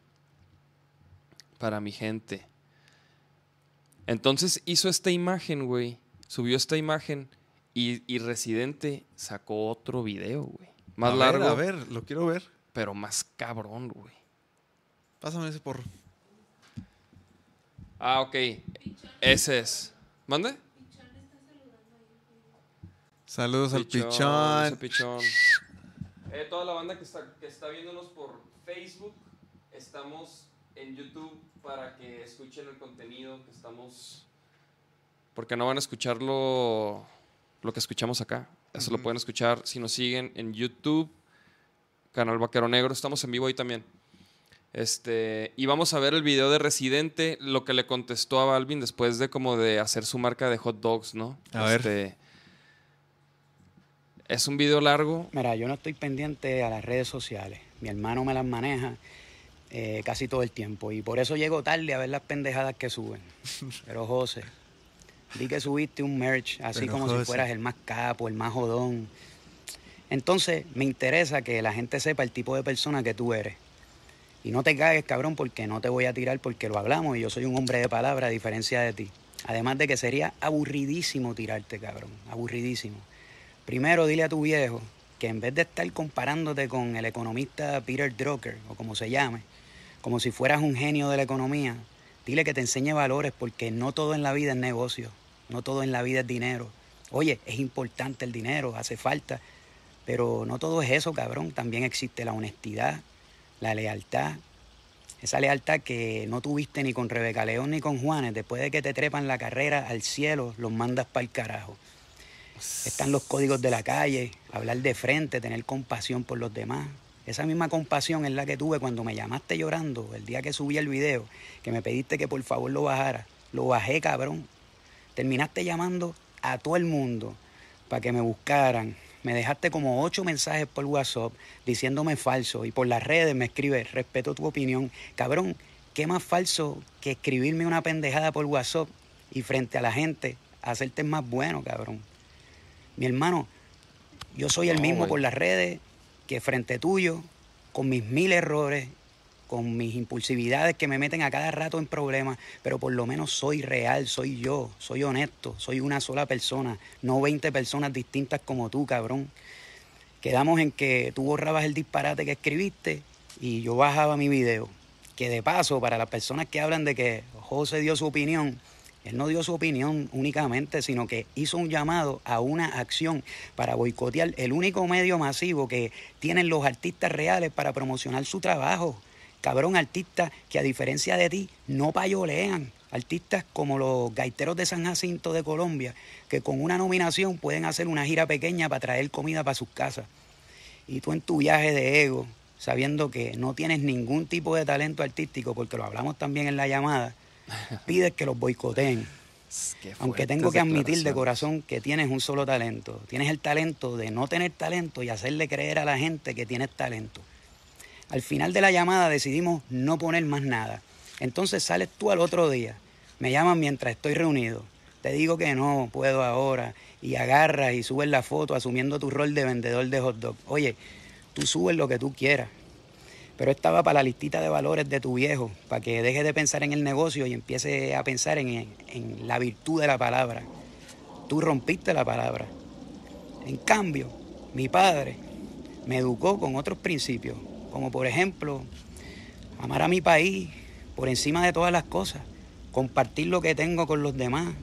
Para mi gente. Entonces hizo esta imagen, güey. Subió esta imagen. Y, y Residente sacó otro video, güey. Más a largo, Ver, a ver, lo quiero ver. pero más cabrón, güey. Pásame ese porro. Ah, ok. Ese es. ¿Mande? Saludos al ese pichón. pichón. Eh, toda la banda que está, que está viéndonos por Facebook, estamos en YouTube para que escuchen el contenido que estamos... Porque no van a escuchar lo, lo que escuchamos acá. Eso lo Ujú. pueden escuchar si nos siguen en YouTube, Canal Vaquero Negro. Estamos en vivo ahí también. Este, y vamos a ver el video de Residente, lo que le contestó a Balvin después de como de hacer su marca de hot dogs, ¿no? A ver. Este, es un video largo. Mira, yo no estoy pendiente a las redes sociales. Mi hermano me las maneja eh, casi todo el tiempo y por eso llego tarde a ver las pendejadas que suben. (laughs) Pero José, vi que subiste un merch así Pero, como José. si fueras el más capo, el más jodón. Entonces, me interesa que la gente sepa el tipo de persona que tú eres. Y no te cagues, cabrón, porque no te voy a tirar porque lo hablamos y yo soy un hombre de palabra a diferencia de ti. Además de que sería aburridísimo tirarte, cabrón. Aburridísimo. Primero, dile a tu viejo que en vez de estar comparándote con el economista Peter Drucker, o como se llame, como si fueras un genio de la economía, dile que te enseñe valores porque no todo en la vida es negocio, no todo en la vida es dinero. Oye, es importante el dinero, hace falta, pero no todo es eso, cabrón. También existe la honestidad, la lealtad. Esa lealtad que no tuviste ni con Rebeca León ni con Juanes, después de que te trepan la carrera al cielo, los mandas para el carajo. Están los códigos de la calle, hablar de frente, tener compasión por los demás. Esa misma compasión es la que tuve cuando me llamaste llorando el día que subí el video, que me pediste que por favor lo bajara. Lo bajé, cabrón. Terminaste llamando a todo el mundo para que me buscaran. Me dejaste como ocho mensajes por WhatsApp diciéndome falso y por las redes me escribes, respeto tu opinión. Cabrón, ¿qué más falso que escribirme una pendejada por WhatsApp y frente a la gente hacerte más bueno, cabrón? Mi hermano, yo soy el mismo por las redes que frente tuyo, con mis mil errores, con mis impulsividades que me meten a cada rato en problemas, pero por lo menos soy real, soy yo, soy honesto, soy una sola persona, no 20 personas distintas como tú, cabrón. Quedamos en que tú borrabas el disparate que escribiste y yo bajaba mi video. Que de paso, para las personas que hablan de que José dio su opinión, él no dio su opinión únicamente, sino que hizo un llamado a una acción para boicotear el único medio masivo que tienen los artistas reales para promocionar su trabajo. Cabrón, artistas que a diferencia de ti no payolean. Artistas como los gaiteros de San Jacinto de Colombia, que con una nominación pueden hacer una gira pequeña para traer comida para sus casas. Y tú en tu viaje de ego, sabiendo que no tienes ningún tipo de talento artístico, porque lo hablamos también en la llamada, (laughs) pides que los boicoteen. Aunque tengo que admitir de corazón que tienes un solo talento. Tienes el talento de no tener talento y hacerle creer a la gente que tienes talento. Al final de la llamada decidimos no poner más nada. Entonces sales tú al otro día. Me llaman mientras estoy reunido. Te digo que no puedo ahora. Y agarras y subes la foto asumiendo tu rol de vendedor de hot dog. Oye, tú subes lo que tú quieras. Pero estaba para la listita de valores de tu viejo, para que deje de pensar en el negocio y empiece a pensar en, en la virtud de la palabra. Tú rompiste la palabra. En cambio, mi padre me educó con otros principios, como por ejemplo, amar a mi país por encima de todas las cosas, compartir lo que tengo con los demás.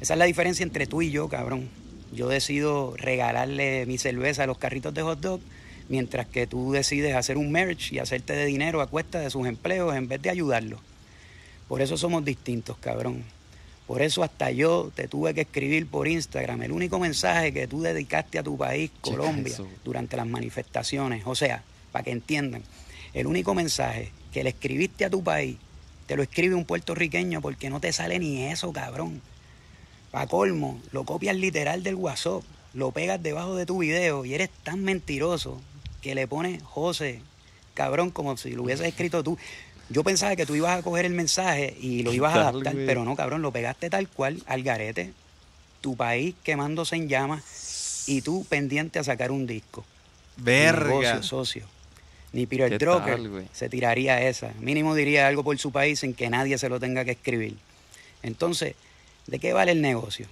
Esa es la diferencia entre tú y yo, cabrón. Yo decido regalarle mi cerveza a los carritos de hot dog, mientras que tú decides hacer un merch y hacerte de dinero a cuesta de sus empleos en vez de ayudarlos. Por eso somos distintos, cabrón. Por eso hasta yo te tuve que escribir por Instagram el único mensaje que tú dedicaste a tu país, Colombia, durante las manifestaciones. O sea, para que entiendan, el único mensaje que le escribiste a tu país, te lo escribe un puertorriqueño porque no te sale ni eso, cabrón. Pa' colmo, lo copias literal del WhatsApp, lo pegas debajo de tu video y eres tan mentiroso que le pones José, cabrón, como si lo hubieses escrito tú. Yo pensaba que tú ibas a coger el mensaje y lo ibas a adaptar, pero no, cabrón, lo pegaste tal cual al garete. Tu país quemándose en llamas y tú pendiente a sacar un disco. Verga. Negocio, socio. Ni Peter ¿Qué Drucker tal, se tiraría esa. Mínimo diría algo por su país sin que nadie se lo tenga que escribir. Entonces, ¿de qué vale el negocio?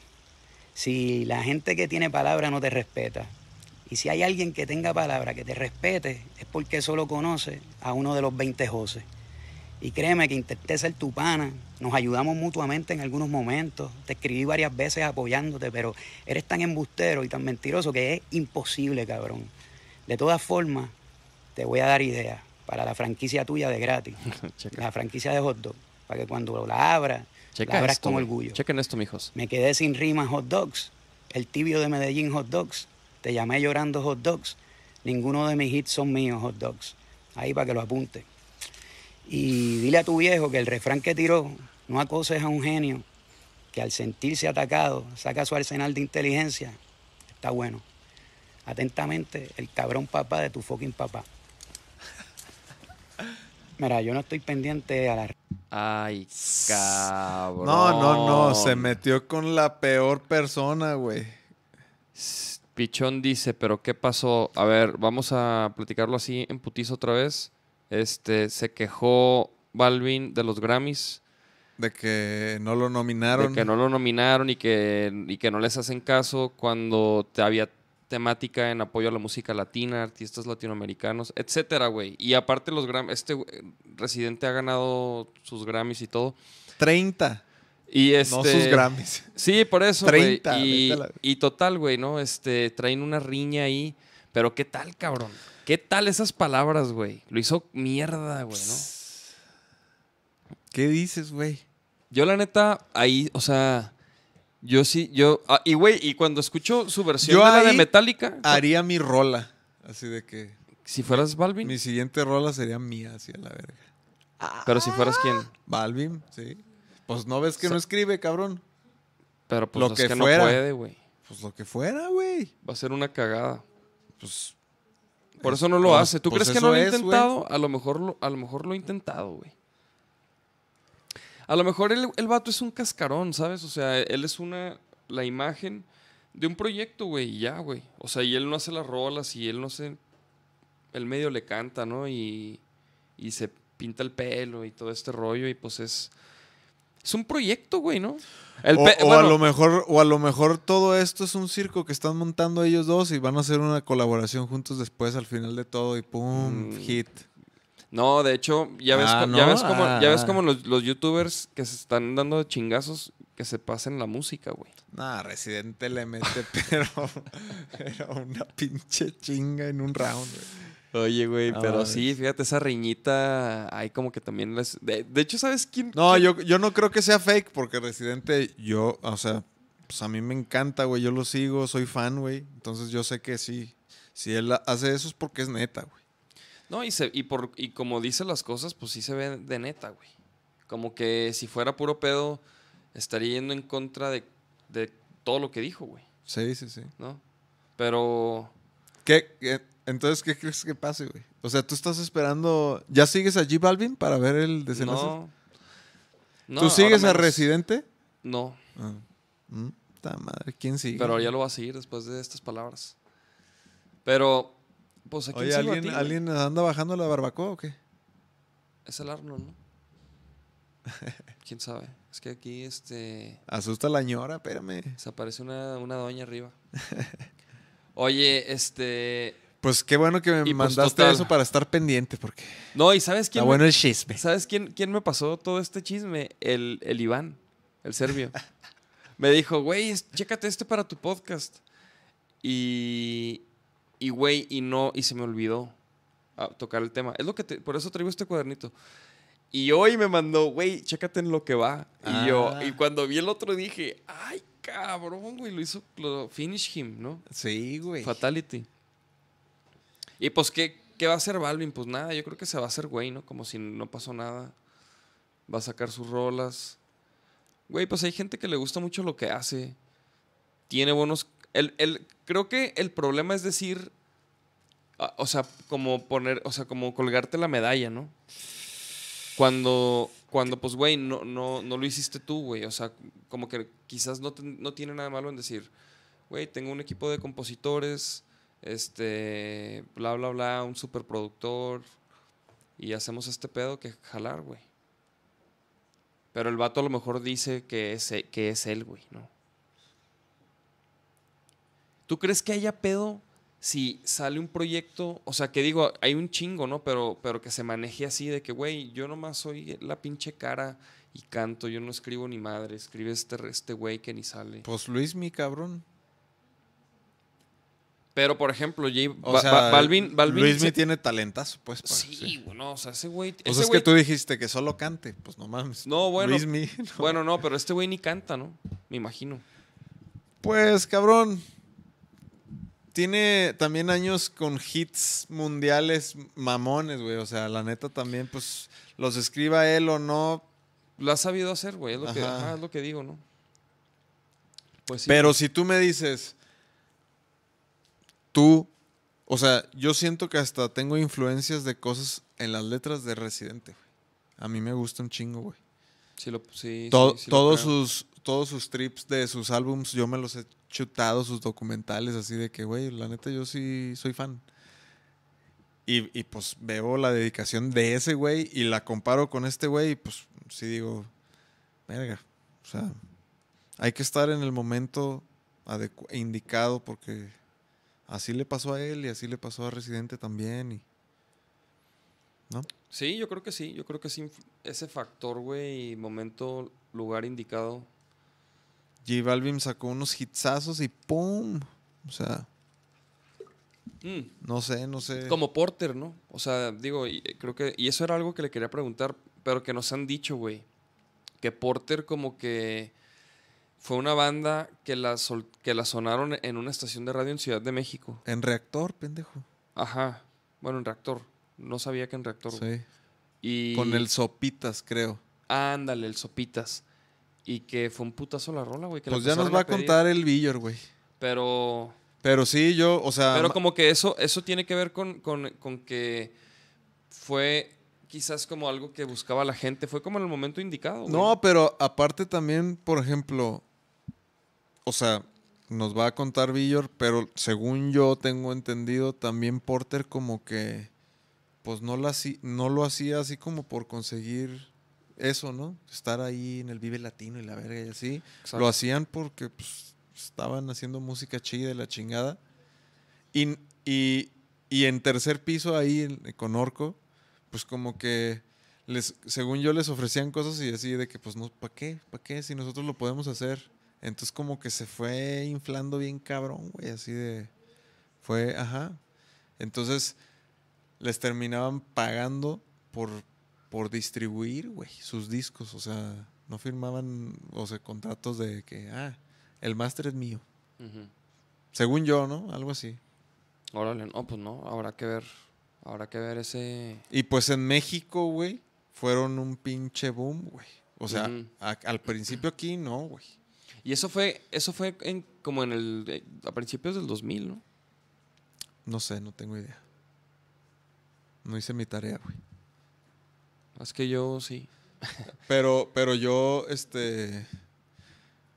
Si la gente que tiene palabra no te respeta, y si hay alguien que tenga palabra que te respete, es porque solo conoce a uno de los 20 José. Y créeme que intenté ser tu pana. Nos ayudamos mutuamente en algunos momentos. Te escribí varias veces apoyándote, pero eres tan embustero y tan mentiroso que es imposible, cabrón. De todas formas, te voy a dar ideas para la franquicia tuya de gratis. (laughs) La franquicia de hot dog. Para que cuando la abras, Checa la abras esto, con orgullo. Chequen esto, mijos. Me quedé sin rima hot dogs. El tibio de Medellín hot dogs. Te llamé llorando hot dogs. Ninguno de mis hits son míos hot dogs. Ahí para que lo apunte. Y dile a tu viejo que el refrán que tiró, no acoses a un genio que al sentirse atacado saca su arsenal de inteligencia. Está bueno. Atentamente, el cabrón papá de tu fucking papá. Mira, yo no estoy pendiente a la Ay, cabrón. No, no, no. Se metió con la peor persona, güey. Pichón dice, pero ¿qué pasó? A ver, vamos a platicarlo así en putizo otra vez. Este, se quejó Balvin de los Grammys, De que no lo nominaron. de que no lo nominaron y que, y que no les hacen caso cuando te había temática en apoyo a la música latina, artistas latinoamericanos, etcétera, güey. Y aparte los Grammys, este Residente ha ganado sus Grammys y todo. 30. Y este, No sus Grammys. Sí, por eso, güey. 30, Y, vete a la- y total, güey, ¿no? Este, traen una riña ahí. Pero ¿qué tal, cabrón? ¿Qué tal esas palabras, güey? Lo hizo mierda, güey, ¿no? ¿Qué dices, güey? Yo, la neta, ahí, o sea, yo sí, yo. ah, y, güey, y cuando escucho su versión Yo de la de ahí Metallica, Haría mi rola. Así de que si fueras Balvin, mi siguiente rola sería mía, así a la verga. pero si fueras quién. Balvin, sí. Pues no ves que no escribe, cabrón. Pero pues Lo es que que, fuera. no puede, güey. Pues lo que fuera, güey. Va a ser una cagada. Pues. Por eso no lo pues- hace. ¿Tú pues crees que eso no lo ha es, güey. intentado? A lo mejor lo, a lo mejor lo ha intentado, güey. A lo mejor el, el vato es un cascarón, ¿sabes? O sea, él es una la imagen de un proyecto, güey, y ya, güey. O sea, y él no hace las rolas y él no sé el medio le canta, ¿no? Y, y se pinta el pelo y todo este rollo y pues es es un proyecto, güey, ¿no? El o, pe- o bueno, a lo mejor, o a lo mejor todo esto es un circo que están montando ellos dos y van a hacer una colaboración juntos después al final de todo y pum, Mm. hit. No, de hecho, ya ves, Ah, ya ves como, ya ves Ah. como los, los youtubers que se están dando chingazos que se pasen la música, güey. Nah, Residente le mete, (laughs) pero, pero una pinche chinga en un round, güey. Oye, güey, pero sí, fíjate, esa riñita, hay como que también les... De, de hecho, ¿sabes quién? No, quién- yo, yo no creo que sea fake porque Residente, yo, o sea, pues a mí me encanta, güey. Yo lo sigo, soy fan, güey. Entonces yo sé que sí. Si él hace eso es porque es neta, güey. No, y, se, y, por, y como dice las cosas, pues sí se ve de neta, güey. Como que si fuera puro pedo, estaría yendo en contra de, de todo lo que dijo, güey, Sí, sí, sí. ¿no? Pero... ¿Qué, qué- entonces, ¿qué crees que pase, güey? O sea, tú estás esperando. ¿Ya sigues a J Balvin para ver el desenlace? No. No, ¿Tú sigues a. Residente? No, Ah. Mm, madre, ¿quién sigue? pero ya lo va a seguir después de estas palabras. Pero, pues aquí Oye, ¿alguien, ¿alguien anda bajando la barbacoa o qué? Es el Arnold, ¿no? (laughs) ¿Quién sabe? Es que aquí este Asusta la ñora, espérame. se aparece una, una doña arriba. (laughs) Oye, este... Pues qué bueno que me Y pues, mandaste eso para estar pendiente, porque No, ¿y sabes quién, está me- bueno el chisme. ¿sabes quién, quién me pasó todo este chisme? El, el Iván, el serbio. (laughs) me dijo, güey, chécate este para tu podcast. Y, y güey, y no, y se me olvidó ah, tocar el tema. Es lo que te- por eso traigo este cuadernito. Y hoy me mandó, güey, chécate en lo que va. Y yo, Ah. y cuando vi el otro dije, ay, cabrón, güey, lo hizo, lo finish him, ¿no? Sí, güey. Fatality. Y pues, ¿qué, ¿qué va a hacer Balvin? Pues nada, yo creo que se va a hacer güey, ¿no? Como si no pasó nada. Va a sacar sus rolas. Güey, pues hay gente que le gusta mucho lo que hace. Tiene buenos... El, el- creo que el problema es decir... ah, O sea, como poner... O sea, como colgarte la medalla, ¿no? Cuando... Cuando, pues, güey, no, no, no lo hiciste tú, güey. O sea, como que quizás no, no tiene nada malo en decir güey, tengo un equipo de compositores, este, bla, bla, bla, un superproductor, y hacemos este pedo que jalar, güey. Pero el vato a lo mejor dice que es, e- que es él, güey, ¿no? ¿Tú crees que haya pedo si sale un proyecto, o sea, que digo, hay un chingo, ¿no? Pero, pero que se maneje así de que, güey, yo nomás soy la pinche cara y canto, yo no escribo ni madre, escribe este este güey que ni sale. Pues Luis, mi cabrón. Pero, por ejemplo, J, O Ba- sea, Ba- Balvin, Balvin Luis se- tiene talentazo, pues. pa- Sí, bueno, o sea, ese güey... Pues es que tú dijiste que solo cante. Pues no mames. No, bueno. Luis mi. (laughs) no. Bueno, no, pero este güey ni canta, ¿no? Me imagino. Pues, cabrón. Tiene también años con hits mundiales mamones, güey. O sea, la neta también, pues, los escriba él o no. Lo has sabido hacer, güey, es lo, que, Ajá. es lo que digo, ¿no? Pues sí. Pero si tú me dices, tú, o sea, yo siento que hasta tengo influencias de cosas en las letras de Residente, güey. A mí me gusta un chingo, güey. Sí lo- sí, To- sí, sí lo todos, sus, todos sus trips de sus álbums, yo me los he chutado, sus documentales, así de que, güey, la neta, yo sí soy fan. Y, y, pues veo la dedicación de ese güey y la comparo con este güey y pues sí digo, verga, o sea, hay que estar en el momento indicado porque así le pasó a él y así le pasó a Residente también y... ¿No? Sí, yo creo que sí. Yo creo que sí. Ese factor, güey, momento, lugar indicado. J Balvin sacó unos hitsazos y ¡pum! O sea, Mm, no sé, no sé. Como Porter, ¿no? O sea, digo, y, eh, creo que. Y eso era algo que le quería preguntar, pero que nos han dicho, güey. Que Porter, como que. Fue una banda que la, sol- que la sonaron en una estación de radio en Ciudad de México. En reactor, pendejo. Ajá. Bueno, en reactor. No sabía que en reactor. Sí. Y... Con el Sopitas, creo. Ándale, el Sopitas. Y que fue un putazo la rola, güey. que la Pues ya nos va a contar el Villor, güey. Pero. Pero sí, yo, o sea. Pero como que eso, eso tiene que ver con, con- con que fue quizás como algo que buscaba la gente. Fue como en el momento indicado. güey. No, pero aparte también, por ejemplo, o sea, nos va a contar Villor, pero según yo tengo entendido, también Porter como que, pues no lo, hacía, no lo hacía así como por conseguir eso, ¿no? Estar ahí en el Vive Latino y la verga y así. Exacto. Lo hacían porque pues, estaban haciendo música chida y la chingada. Y, y, y en tercer piso ahí en- con Orco, pues como que les, según yo les ofrecían cosas y así de que pues no, ¿para qué? ¿Para qué? Si nosotros lo podemos hacer. Entonces como que se fue inflando bien cabrón, güey, así de... Fue, ajá. Entonces les terminaban pagando por, por distribuir, güey, sus discos. O sea, no firmaban, o sea, contratos de que, ah, el máster es mío. Según yo, ¿no? Algo así. Órale, no, pues no. Habrá que ver. Habrá que ver ese. Y pues en México, güey, fueron un pinche boom, güey. O sea, a- al principio aquí no, güey. Y eso fue, eso fue en, como en el. eh, a principios del 2000, ¿no? No sé, no tengo idea. No hice mi tarea, güey. Es que yo sí. (laughs) Pero, pero yo, este.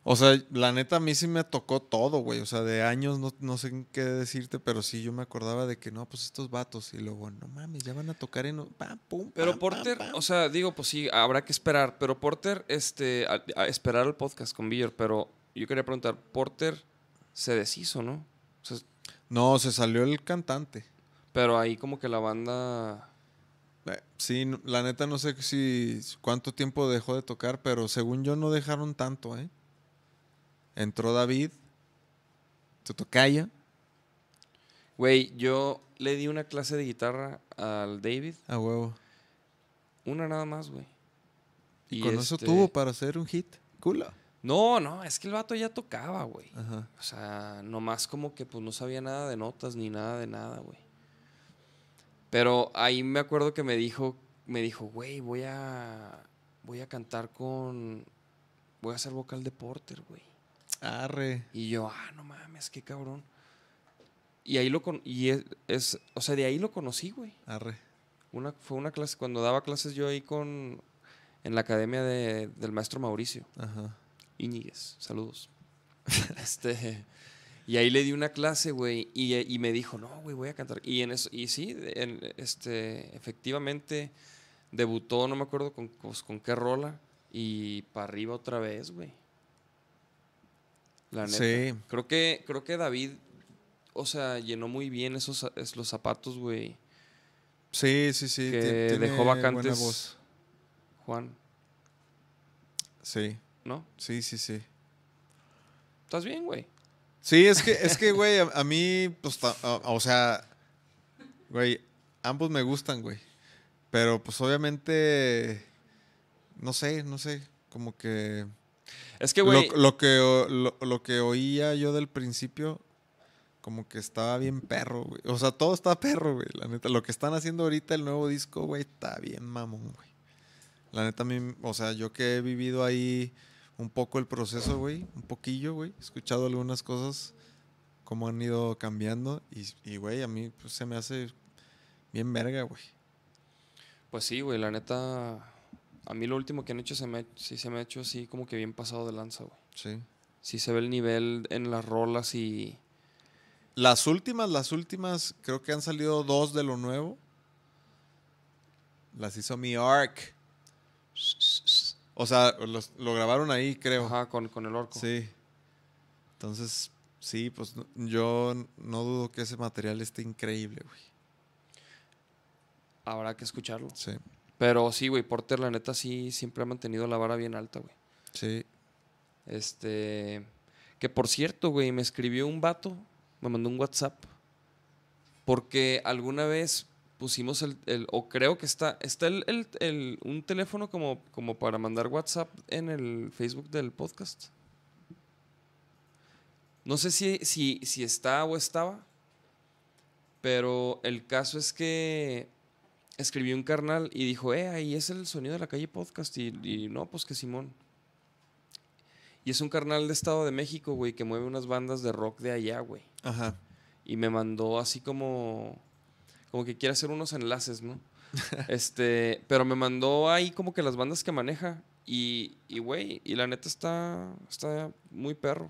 O sea, la neta a mí sí me tocó todo, güey. O sea, de años no, no sé qué decirte, pero sí yo me acordaba de que no, pues estos vatos. Y luego, no mames, ya van a tocar en. pam, pum, Pero pam, Porter, pam, o sea, digo, pues sí, habrá que esperar. Pero Porter, este, a, a esperar el podcast con Biller. Pero yo quería preguntar, Porter se deshizo, ¿no? O sea, No, se salió el cantante. pero ahí como que la banda. Eh, Sí, la neta no sé si cuánto tiempo dejó de tocar, pero según yo no dejaron tanto, ¿eh? Entró David, tu tocaya, Güey, yo le di una clase de guitarra al David. a huevo. Una nada más, güey. Y, con eso este, tuvo para hacer un hit. Culo. No, no, es que el vato ya tocaba, güey. Ajá. O sea, nomás como que pues no sabía nada de notas ni nada de nada, güey. Pero ahí me acuerdo que me dijo, me dijo, güey, voy a, voy a cantar con, voy a hacer vocal de Porter, güey. Arre. Y yo, ah, no mames, qué cabrón. Y ahí lo con, y es, es- o sea, de ahí lo conocí, güey. Arre. Una, fue una clase, cuando daba clases yo ahí con, en la academia de- del maestro Mauricio. Ajá. Íñiguez, saludos. (laughs) este, y ahí le di una clase, güey, y, y me dijo, no, güey, voy a cantar. Y, en eso, y sí, en- este, efectivamente debutó, no me acuerdo con, pues, con qué rola, y para arriba otra vez, güey. La neta. Sí. Creo que, creo que David, o sea, llenó muy bien esos los zapatos, güey. Sí, sí, sí. Que tiene dejó vacantes. voz. Juan, Sí, ¿no? sí, sí, sí. ¿Estás bien, güey? Sí, es que, es que, güey, a, a mí, pues, ta- a- o sea, güey, ambos me gustan, güey. Pero, pues, obviamente, no sé, no sé, como que... Es que, Lo, güey, lo que o- lo, lo que oía yo del principio, como que estaba bien perro, güey. O sea, todo está perro, güey, la neta. Lo que están haciendo ahorita, el nuevo disco, güey, está bien mamón, güey. La neta, a mí, o sea, yo que he vivido ahí un poco el proceso, güey, un poquillo, güey. He escuchado algunas cosas, cómo han ido cambiando. Y, y, güey, a mí pues, se me hace bien verga, güey. pues sí, güey, la neta. A mí lo último que han hecho se me, sí se me ha hecho así como que bien pasado de lanza, güey. Sí. Sí se ve el nivel en las rolas y. Las últimas, las últimas, creo que han salido dos de lo nuevo. Las hizo mi Arc. O sea, los- lo grabaron ahí, creo. Ajá, con, con el orco. Sí. Entonces, sí, pues yo no dudo que ese material esté increíble, güey. Habrá que escucharlo. Sí, Pero sí, güey, Porter, la neta, sí siempre ha mantenido la vara bien alta, güey. sí. Este. Que por cierto, güey, me escribió un vato, me mandó un WhatsApp. Porque alguna vez pusimos el. el- o creo que está. Está el, el- el- un teléfono como, como para mandar WhatsApp en el Facebook del podcast. No sé si, si, si está o estaba. Pero el caso es que escribió un carnal y dijo, eh, ahí es el sonido de la calle podcast. Y, y no, pues que Simón. Y es un carnal de Estado de México, güey, que mueve unas bandas de rock de allá, güey. Ajá. Y me mandó así como. Como que quiere hacer unos enlaces, ¿no? (laughs) este. Pero me mandó ahí como que las bandas que maneja. Y, y, güey, y la neta está. Está muy perro.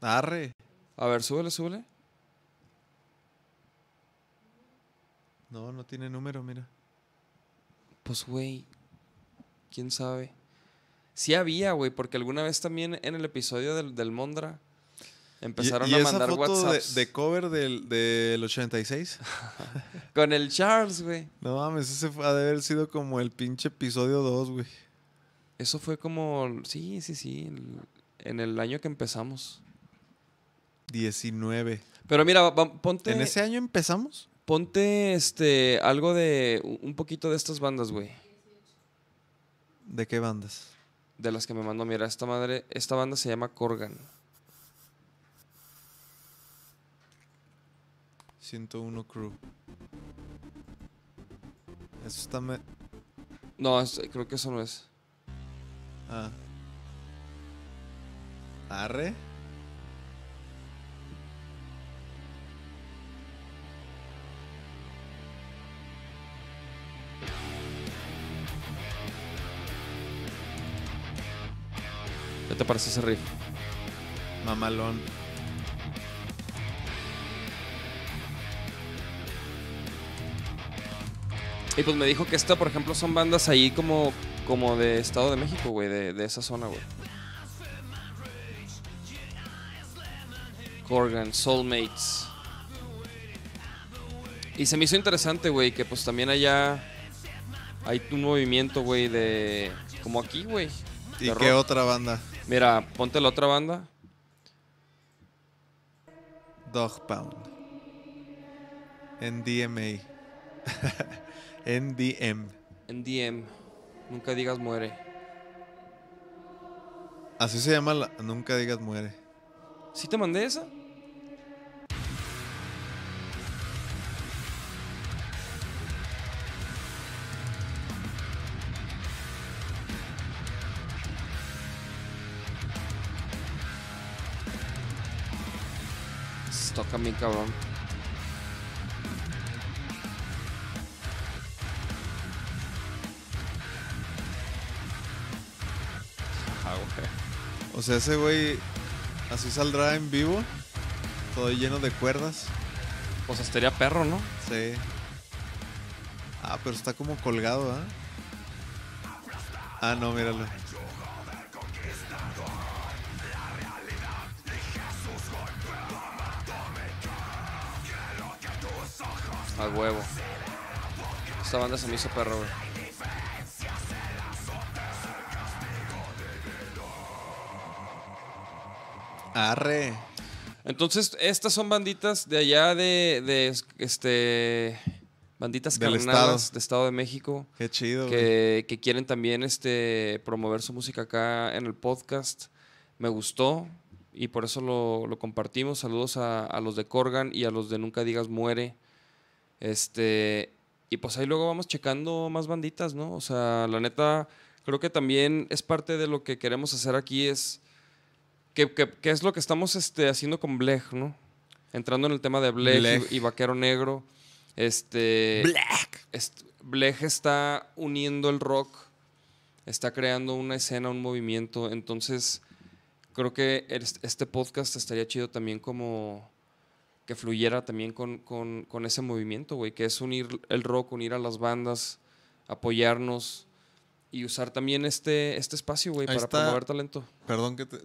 Arre. A ver, súbele, súbele. No, no tiene número, mira. Pues, güey. ¿Quién sabe? Sí había, güey, porque alguna vez también en el episodio del, del Mondra empezaron ¿Y, y a esa mandar foto de, WhatsApps. de cover del, del 86? (laughs) Con el Charles, güey. No mames, ese fue, ha de haber sido como el pinche episodio 2, güey. Eso fue como. Sí, sí, sí. en el año que empezamos. 19. Pero mira, va- ponte. ¿En ese año empezamos? Ponte este. algo de. un poquito de estas bandas, güey. ¿De qué bandas? De las que me mandó. Mira, esta madre. Esta banda se llama Corgan. 101 Crew. Eso está... me- No, es- creo que eso no es. Ah. Arre. ¿Qué te parece ese riff? Mamalón. Y pues me dijo que esta, por ejemplo, son bandas ahí como, como de Estado de México, güey, de, de esa zona, güey. Corgan, Soulmates. Y se me hizo interesante, güey, que pues también allá hay un movimiento, güey, de... Como aquí, güey. ¿Y qué rock. otra banda? Mira, ponte la otra banda. Dog Pound. NDMA. NDM. (laughs) En DM. Nunca digas muere. Así se llama la... Nunca digas muere. ¿Sí te mandé esa? Toca bien cabrón. Sea, ese güey así saldrá en vivo. Todo lleno de cuerdas. Pues estaría perro, ¿no? Sí. Ah, pero está como colgado, ¿ah? Ah, no, míralo. A huevo. Esta banda se me hizo perro, güey. Arre. Entonces, estas son banditas de allá de, de este banditas Del carnadas estado. de Estado de México Qué chido, que, que quieren también este promover su música acá en el podcast. Me gustó y por eso lo, lo compartimos. Saludos a, a los de Corgan y a los de Nunca Digas Muere. Este, y pues ahí luego vamos checando más banditas, ¿no? O sea, la neta, creo que también es parte de lo que queremos hacer aquí, es que, que- que es lo que estamos este, haciendo con Blech, ¿no? Entrando en el tema de Blech, Blech. Y, y Vaquero Negro. Este, Black. est- Blech está uniendo el rock, está creando una escena, un movimiento. Entonces, creo que es- este podcast estaría chido también como que fluyera también con, con- con ese movimiento, güey, que es unir el rock, unir a las bandas, apoyarnos y usar también este, este espacio, güey, para está. promover talento. Perdón que te.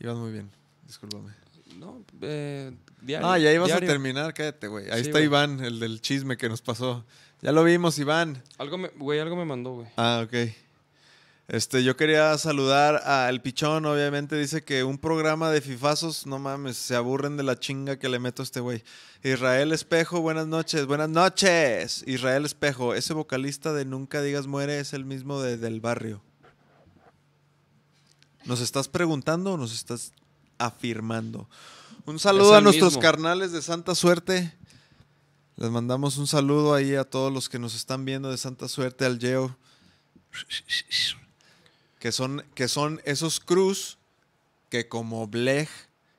Ibas muy bien. Discúlpame. No, eh, diario, Ah, ya ibas diario. a terminar, cállate, güey. Ahí Sí, está güey. Iván, el del chisme que nos pasó. Ya lo vimos, Iván. Algo me, güey, algo me mandó, güey. Ah, ok. Este, yo quería saludar al Pichón, obviamente dice que un programa de fifazos, no mames, se aburren de la chinga que le meto a este güey. Israel Espejo, buenas noches, buenas noches. Israel Espejo, ese vocalista de Nunca Digas Muere es el mismo de Del Barrio. ¿Nos estás preguntando o nos estás afirmando? Un saludo a nuestros mismo. carnales de Santa Suerte. Les mandamos un saludo ahí a todos los que nos están viendo de Santa Suerte, al Geo. Que son, que son esos cruz que como Blech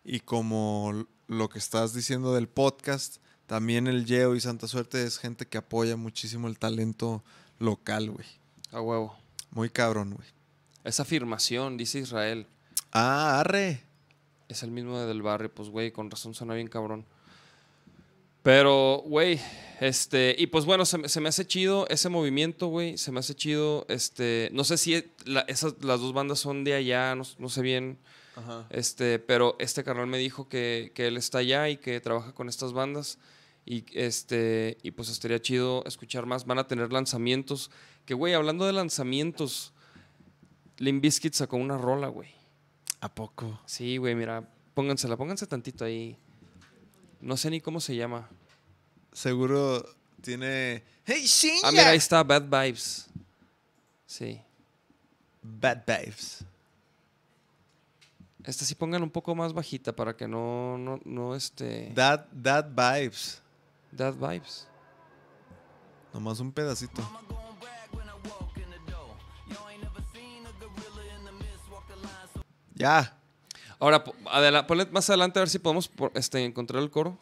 y como lo que estás diciendo del podcast, también el Geo y Santa Suerte es gente que apoya muchísimo el talento local, güey. A huevo. Muy cabrón, güey. Esa afirmación, dice Israel, Ah, arre. es el mismo de del barrio, pues, güey, con razón suena bien cabrón. Pero, güey, este, y pues bueno, se, me- se me hace chido ese movimiento, güey, se me hace chido, este, no sé si la- esas, las dos bandas son de allá, no, no sé bien, Ajá. este, pero este carnal me dijo que, que él está allá y que trabaja con estas bandas. Y, este, y pues estaría chido escuchar más. Van a tener lanzamientos. Que, güey, hablando de lanzamientos, Limp Bizkit sacó una rola, güey. ¿A poco? Sí, güey, mira, póngansela, pónganse tantito ahí. No sé ni cómo se llama. Seguro tiene. ¡Hey, sí! Ah, mira, ahí está, Bad Vibes. Sí. Bad Babes. Esta sí pongan un poco más bajita para que no, no, no, este... That, that Vibes. Bad Vibes. Nomás un pedacito. Ya. Ahora, adela- ponle más adelante a ver si podemos por- este, encontrar el coro.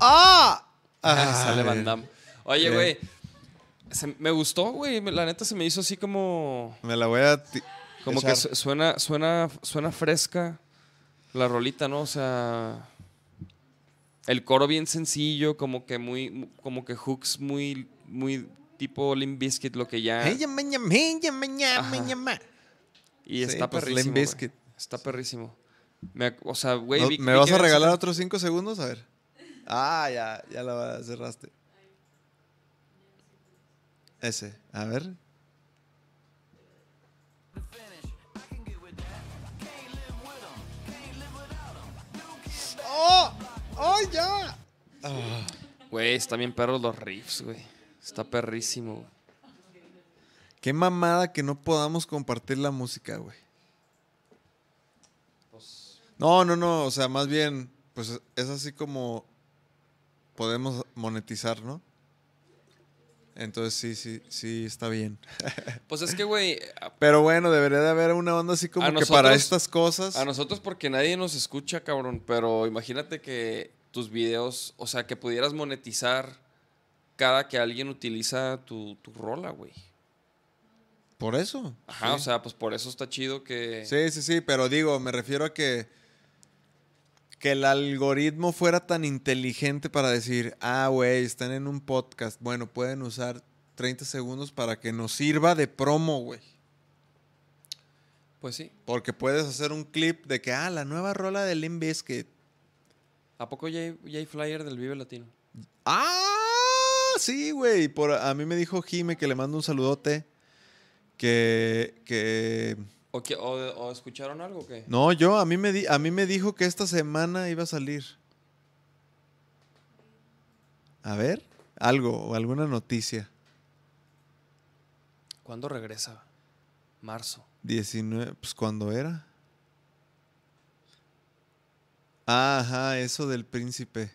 ¡Ah! Sale Van Damme. Oye, güey. Me gustó, güey. La neta se me hizo así como. Me la voy a. Como echar. que su- suena, suena, suena fresca la rolita, ¿no? O sea. El coro bien sencillo, como que muy. Como que hooks muy. Muy tipo Limp Bizkit, lo que ya. Ajá. Y Sí, está pues, perrísimo. Está perrísimo. Me o sea, güey. ¿No- vi- ¿Me vas a regalar otros cinco segundos? A ver. Ah, ya, ya la cerraste. Ese. A ver. ¡Oh, ya! Güey, está bien perros los riffs, güey. Está perrísimo, güey. Qué mamada que no podamos compartir la música, güey. No, no, no. O sea, más bien, pues es así como podemos monetizar, ¿no? Entonces sí, sí, sí, está bien. (laughs) Pues es que, güey, Pero bueno, debería de haber una onda así como que para estas cosas. A nosotros porque nadie nos escucha, cabrón, pero imagínate que tus videos, o sea, que pudieras monetizar cada que alguien utiliza tu, tu rola, güey. Por eso. Ajá, sí. o sea, pues por eso está chido que... Sí, sí, sí, pero digo, me refiero a que que el algoritmo fuera tan inteligente para decir, ah, güey, están en un podcast. Bueno, pueden usar 30 segundos para que nos sirva de promo, güey. Pues sí. Porque puedes hacer un clip de que, ah, la nueva rola de Limp Bizkit. ¿A poco ya hay, ya hay flyer del Vive Latino? Ah, sí, güey. Por, a mí me dijo Jime que le mando un saludote. Que, que ¿O, que- o, o escucharon algo o qué? No, yo, a mí, me di- a mí me dijo que esta semana iba a salir. A ver, algo o alguna noticia. ¿Cuándo regresa? Marzo. 19, pues cuando era. Ajá, eso del príncipe.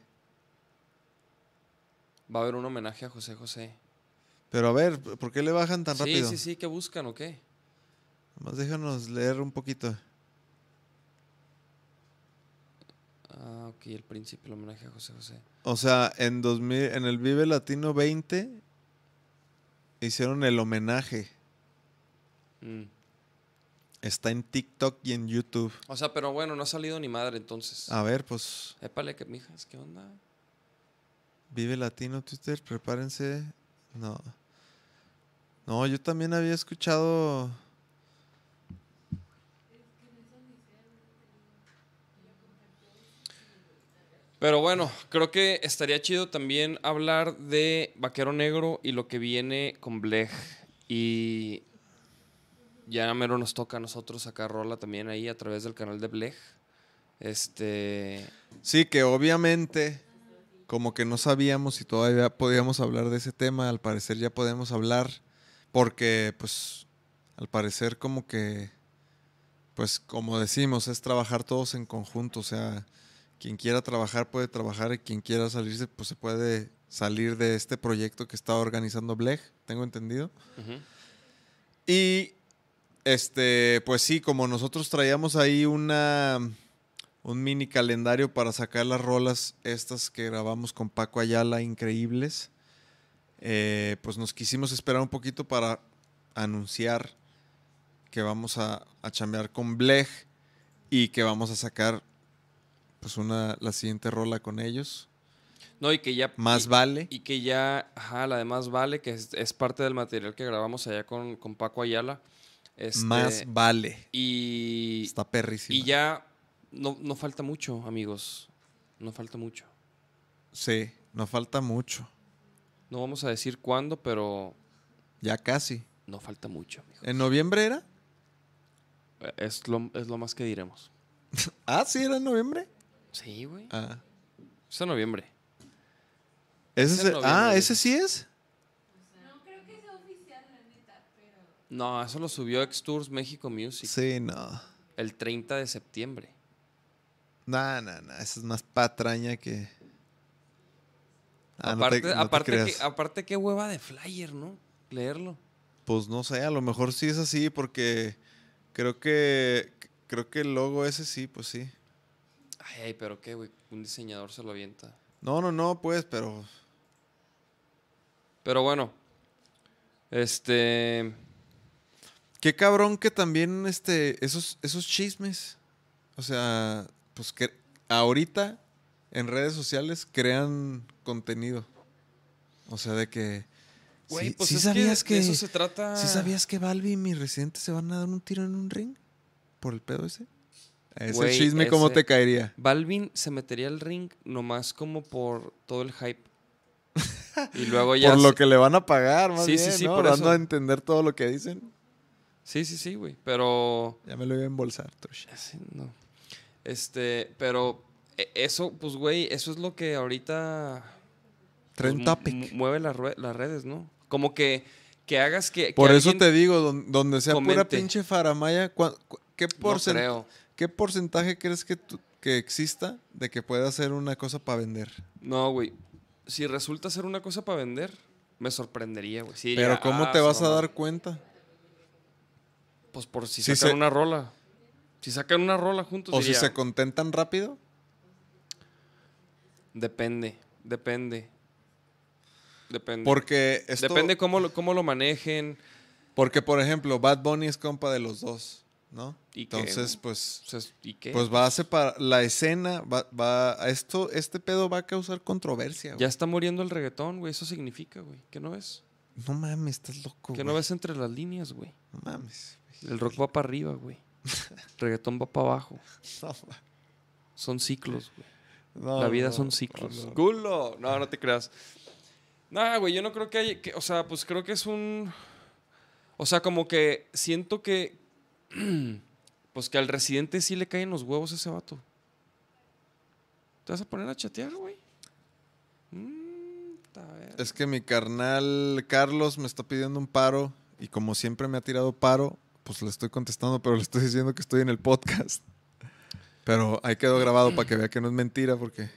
Va a haber un homenaje a José José. Pero a ver, ¿por qué le bajan tan sí, rápido? sí, sí, ¿qué buscan o qué? Nomás déjanos leer un poquito. Ah, ok, el príncipe, el homenaje a José José. O sea, en 2000, en el Vive Latino 20 hicieron el homenaje. Mm. Está en TikTok y en YouTube. O sea, pero bueno, no ha salido ni madre entonces. A ver, pues Épale, que mijas, ¿qué onda? Vive Latino Twitter, prepárense. No. No, yo también había escuchado. Pero bueno, creo que estaría chido también hablar de Vaquero Negro y lo que viene con Blech. Y ya mero nos toca a nosotros sacar rola también ahí a través del canal de Blech. Este. Sí, que obviamente, como que no sabíamos si todavía podíamos hablar de ese tema. Al parecer ya podemos hablar. Porque, pues, al parecer, como que. Pues, como decimos, es trabajar todos en conjunto. O sea, quien quiera trabajar puede trabajar y quien quiera salirse, pues se puede salir de este proyecto que está organizando Blech, tengo entendido. Y este, pues sí, como nosotros traíamos ahí una un mini calendario para sacar las rolas estas que grabamos con Paco Ayala increíbles, eh, pues nos quisimos esperar un poquito para anunciar que vamos a, a chambear con Blech y que vamos a sacar pues una la siguiente rola con ellos. No, y que ya. Más y- vale. Y que ya, ajá, la de Más Vale, que es, es parte del material que grabamos allá con, con Paco Ayala. Este, Más vale. Y, Está perrísimo. y ya no, no falta mucho, amigos. No falta mucho. Sí, nos falta mucho. No vamos a decir cuándo, pero Ya casi. no falta mucho, amigos. ¿En noviembre era? Es lo, es lo más que diremos. (laughs) Ah, sí, era en noviembre. Sí, güey. Ah, Es en noviembre. ese Es es en el- noviembre, ah, güey. ese sí es. No creo que sea oficial, la neta, pero. No, eso lo subió X Tours México Music Sí, no. el 30 de septiembre. No, no, no. Esa es más patraña que. Ah, no te- aparte, no aparte, creas. que, aparte, qué hueva de flyer, ¿no? Leerlo. Pues no sé, a lo mejor sí es así, porque creo que. Creo que el logo ese sí, pues sí. Ay, pero qué, güey. Un diseñador se lo avienta. No, no, no, pues, pero. Pero bueno. Este. Qué cabrón que también este, esos, esos chismes. O sea, pues que ahorita en redes sociales crean contenido. O sea, de que. Güey, sí, pues sí sabías que, que. de eso se trata. ¿Sí sabías que Balbi y mi residente se van a dar un tiro en un ring? ¿Por el pedo ese? Ese Güey, chisme, ¿cómo ese- te caería? Balvin se metería al ring nomás como por todo el hype. y luego ya. (laughs) Por se- lo que le van a pagar, más Sí, sí, bien, sí, ¿no? por Dando eso. a entender todo lo que dicen. Sí, sí, sí, güey. Pero. Ya me lo iba a embolsar, trucha. Sí, no. Este, pero e- eso, pues, güey, eso es lo que ahorita. pues, topic. mu- mueve las, redes, ¿no? Como que, que hagas que. que Por eso te digo, don- donde sea pura comente. pinche faramaya, ¿cuá- cu- ¿qué, No porcen- creo. ¿Qué porcentaje crees que, tú- que exista de que pueda ser una cosa para vender? No, güey. Si resulta ser una cosa para vender, me sorprendería, güey. Sí Pero ¿cómo "Ah, te vas a mamaron". dar cuenta? Pues por si Si sacan se- una rola. Si sacan una rola juntos, ¿O si se contentan rápido? Depende, depende. Depende. Porque esto, Depende cómo lo, cómo lo manejen. Porque, por ejemplo, Bad Bunny es compa de los dos, ¿no? ¿Y qué, Entonces, pues, O sea, ¿Y qué? pues va a separar la escena, va, va a esto, este pedo va a causar controversia. güey. Ya está muriendo el reggaetón, güey. Eso significa, güey. ¿Qué no ves? No mames, estás loco. ¿Qué güey. no ves entre las líneas, güey? No mames. El rock va para arriba, güey. (laughs) Reggaetón va para abajo. No, Son ciclos, güey. no, La vida no, son ciclos. no, no. ¡Culo! No, no te creas. Nah, güey, yo no creo que haya. que- o sea, pues creo que es un. O sea, como que siento que. (clears throat) Pues que al residente sí le caen los huevos a ese vato. ¿Te vas a poner a chatear, güey? Mm. Es que mi carnal Carlos me está pidiendo un paro y como siempre me ha tirado paro, pues le estoy contestando, pero le estoy diciendo que estoy en el podcast. Pero ahí quedó grabado para que vea que no es mentira porque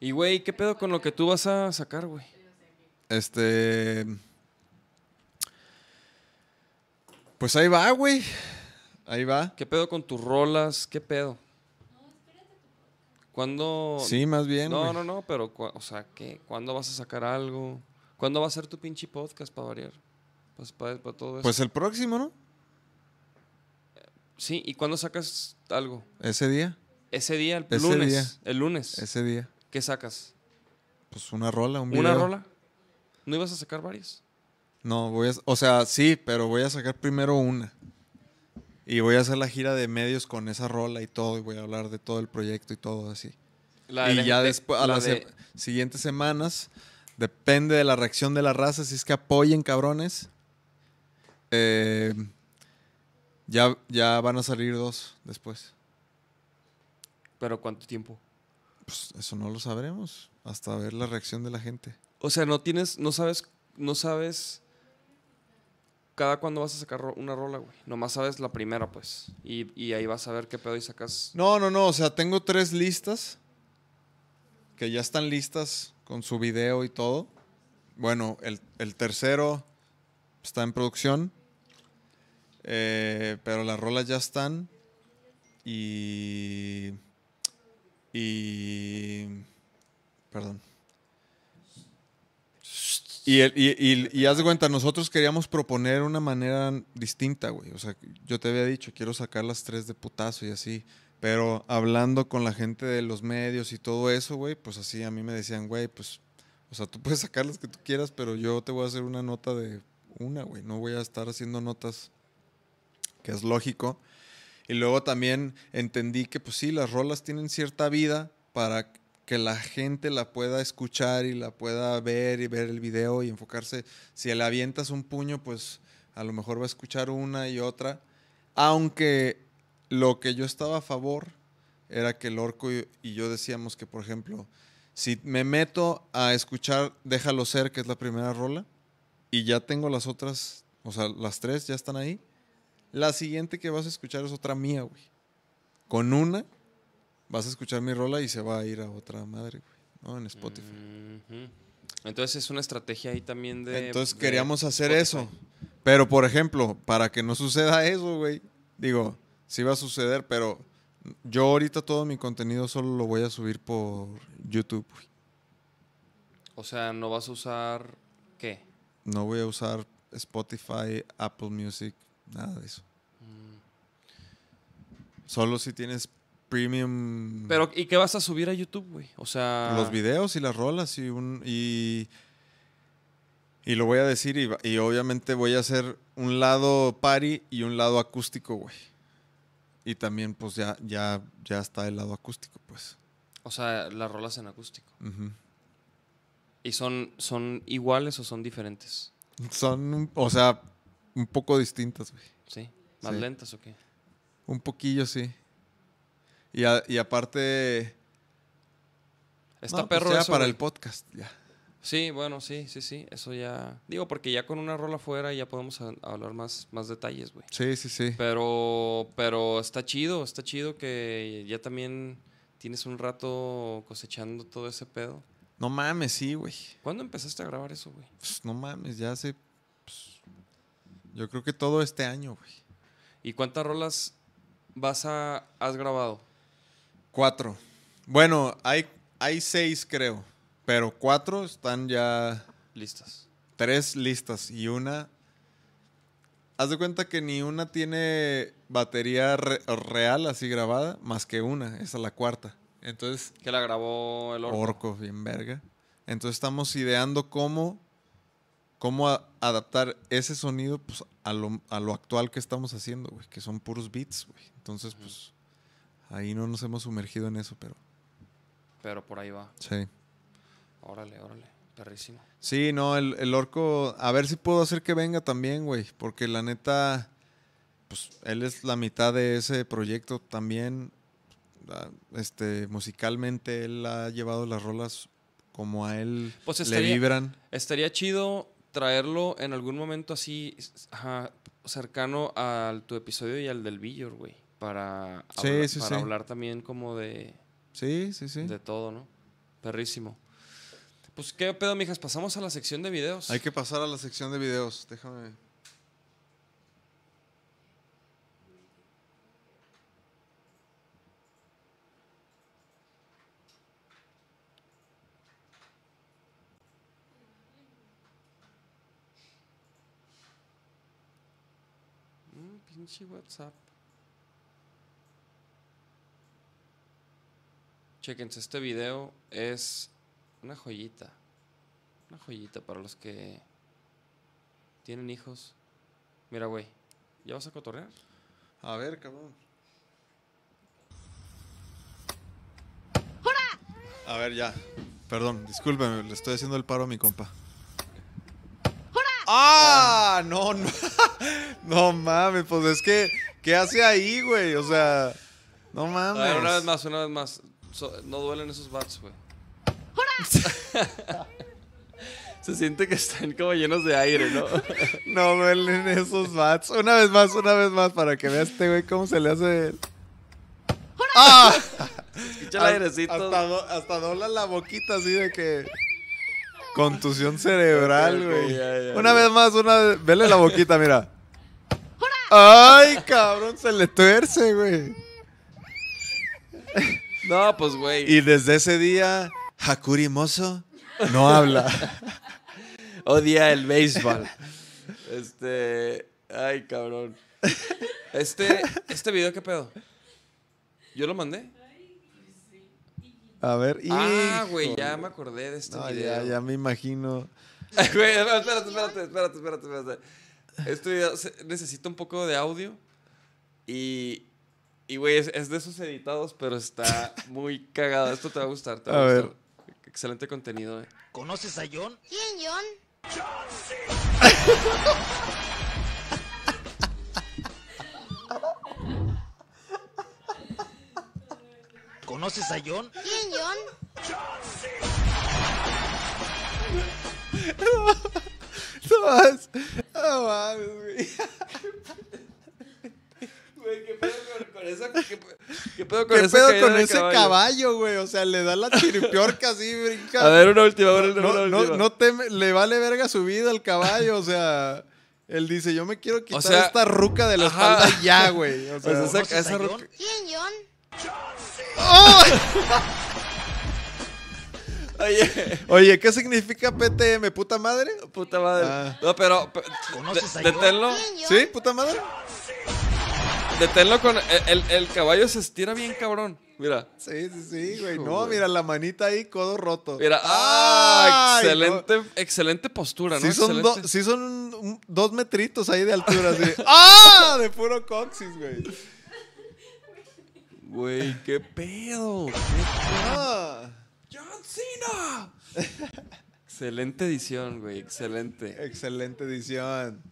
Y, güey, ¿qué pedo con lo que tú vas a sacar, güey? este pues ahí va, güey. Ahí va. ¿Qué pedo con tus rolas? ¿Qué pedo? ¿Cuándo? Sí, más bien. No, no, no, pero, o sea, ¿qué? ¿Cuándo vas a sacar algo? ¿Cuándo va a ser tu pinche podcast para variar? Pues para, para todo eso. Pues el próximo, ¿no? sí, ¿y cuándo sacas algo? Ese día, Ese día, el Ese lunes. día. El lunes. ese día. ¿Qué sacas? Pues una rola, un video. ¿Una rola? ¿No ibas a sacar varias? No, voy a, o sea, sí, pero voy a sacar primero una. Y voy a hacer la gira de medios con esa rola y todo, y voy a hablar de todo el proyecto y todo así. La y de- ya de- después, a la las de- se- siguientes semanas, depende de la reacción de la raza, si es que apoyen, cabrones. eh, ya, ya van a salir dos después. ¿Pero cuánto tiempo? Pues eso no lo sabremos hasta ver la reacción de la gente. O sea, no tienes, no sabes, no sabes cada cuándo vas a sacar una rola, güey. Nomás sabes la primera, pues. Y, y ahí vas a ver qué pedo y sacas. No, no, no, o sea, tengo tres listas que ya están listas con su video y todo. Bueno, el, el tercero está en producción, eh, pero las rolas ya están y... Y... Perdón. Y, el- y, y- y haz de cuenta, nosotros queríamos proponer una manera distinta, güey. O sea, yo te había dicho, quiero sacar las tres de putazo y así. Pero hablando con la gente de los medios y todo eso, güey, pues así a mí me decían, güey, pues, o sea, tú puedes sacar las que tú quieras, pero yo te voy a hacer una nota de una, güey. No voy a estar haciendo notas que es lógico. Y luego también entendí que, pues sí, las rolas tienen cierta vida para que la gente la pueda escuchar y la pueda ver y ver el video y enfocarse. Si le avientas un puño, pues a lo mejor va a escuchar una y otra. Aunque lo que yo estaba a favor era que el orco y, yo decíamos que, por ejemplo, si me meto a escuchar Déjalo ser, que es la primera rola, y ya tengo las otras, o sea, las tres ya están ahí, la siguiente que vas a escuchar es otra mía, güey. Con una vas a escuchar mi rola y se va a ir a otra madre, güey, ¿no? En Spotify. Entonces es una estrategia ahí también de. Entonces de queríamos hacer Spotify. eso. Pero, por ejemplo, para que no suceda eso, güey, digo, sí va a suceder, pero yo ahorita todo mi contenido solo lo voy a subir por YouTube, güey. O sea, no vas a usar. ¿Qué? No voy a usar Spotify, Apple Music, nada de eso. Solo si tienes premium Pero, ¿y qué vas a subir a YouTube, güey? O sea. los videos y las rolas y un y y lo voy a decir y, y obviamente voy a hacer un lado party y un lado acústico, güey. Y también pues ya ya ya está el lado acústico, pues. O sea, las rolas en acústico. ¿Y son, son iguales o son diferentes? Son, o sea, un poco distintas, güey. ¿Sí? ¿Más Sí. lentas o qué? Un poquillo, sí. Y, a- y aparte... Está no, pues perro ya eso, para güey. el podcast, ya. Sí, bueno, sí, sí, sí. Eso ya. Digo, porque ya con una rola fuera ya podemos a- hablar más, más detalles, güey. Sí, sí, sí. Pero, pero está chido, está chido que ya también tienes un rato cosechando todo ese pedo. No mames, sí, güey. ¿Cuándo empezaste a grabar eso, güey? Pues, no mames, ya hace... pues, yo creo que todo este año, güey. ¿Y cuántas rolas vas a has grabado? Cuatro. Bueno, hay, hay seis, creo. Pero cuatro están ya... Listas. Tres listas y una... Haz de cuenta que ni una tiene batería re- real así grabada, más que una. Esa es la cuarta. Entonces, Que la grabó el orco. orco, bien verga. Entonces estamos ideando cómo, cómo a- adaptar ese sonido pues, a lo, a lo actual que estamos haciendo, güey, que son puros beats, güey. Entonces, pues, ahí no nos hemos sumergido en eso, pero Pero por ahí va. sí. Órale, órale. Perrísimo. Sí, no, el, el orco, a ver si puedo hacer que venga también, güey, porque la neta, pues él es la mitad de ese proyecto también. Ah, Este, musicalmente, él ha llevado las rolas como a él Pues le estaría- vibran. Estaría chido traerlo en algún momento así ajá, cercano al tu episodio y al del Villor, güey. Para, Sí, habla- sí, para sí. hablar también como de, Sí, sí, sí. de todo, ¿no? Perrísimo. Pues, ¿qué pedo, mijas? Pasamos a la sección de videos. Hay que pasar a la sección de videos. Déjame. Mm, pinche WhatsApp. Chequense, este video es una joyita. Una joyita para los que tienen hijos. Mira, güey, ¿ya vas a cotorrear? A ver, cabrón. A ver, ya. Perdón, discúlpeme, le estoy haciendo el paro a mi compa. ¡Ah! No, no. (laughs) No mames, pues es que. ¿Qué hace ahí, güey? O sea. No A mames. ver, una vez más, una vez más. So- no duelen esos bats, güey. (laughs) Se siente que están como llenos de aire, ¿no? (laughs) No duelen esos bats. Una vez más, una vez más, para que vea este güey cómo se le hace. ¡Ah! (laughs) Escucha el airecito. Hasta, do- hasta dobla la boquita así de que. Contusión cerebral, güey. una ya. vez más, una vez. Vele la boquita, mira. ¡Ay, cabrón! Se le tuerce, güey. No, pues, güey. Y desde ese día, Hakuri Mozo no habla. (laughs) Odia el béisbol. Este. Ay, cabrón. Este. Este video, ¿qué pedo? ¿Yo lo mandé? A ver, Ah, güey, ya me acordé de este No, video. ya, ya me imagino. (laughs) Güey, espérate, espérate, espérate, espérate, espérate. Este video necesita un poco de audio. Y. Y, güey, es, es de esos editados, pero está (laughs) muy cagado. Esto te va a gustar, te va a, A ver. gustar. Excelente contenido, eh. ¿Conoces a John? ¿Quién, John? ¿Conoces a John? ¿Quién, John? No no ¿qué pedo con, con esa? ¿Qué, qué pedo con ¿Qué esa pedo caída con de ese caballo, güey? O sea, le da la chiripiorca así, brinca. A ver, una última, una, no, una no, última. no teme- le vale verga su vida al caballo, o sea. Él dice, yo me quiero quitar sea, esta ruca de la ajá. espalda ya, güey. O O sea, esa, ¿conoces esa a John? roca- ¿Quién, John? Oye, Oye, ¿qué significa PTM? ¿Puta madre? puta madre. Ah. No, pero. pe- ¿Conoces de- a John? deténlo. ¿Quién, John? ¿Sí? ¿Puta madre? Deténlo con. El, el- el caballo se estira bien, cabrón. Mira. Sí, sí, sí, güey. No, güey. mira, la manita ahí, codo roto. Mira. ¡Ah! Ay, excelente, excelente postura, Sí ¿no? son, Excelente. do- sí son un- dos metritos ahí de altura, así. (laughs) ¡Ah! De puro coxis, güey. Güey, qué pedo. Ah, ¡John Cena! excelente edición, güey. Excelente. excelente edición.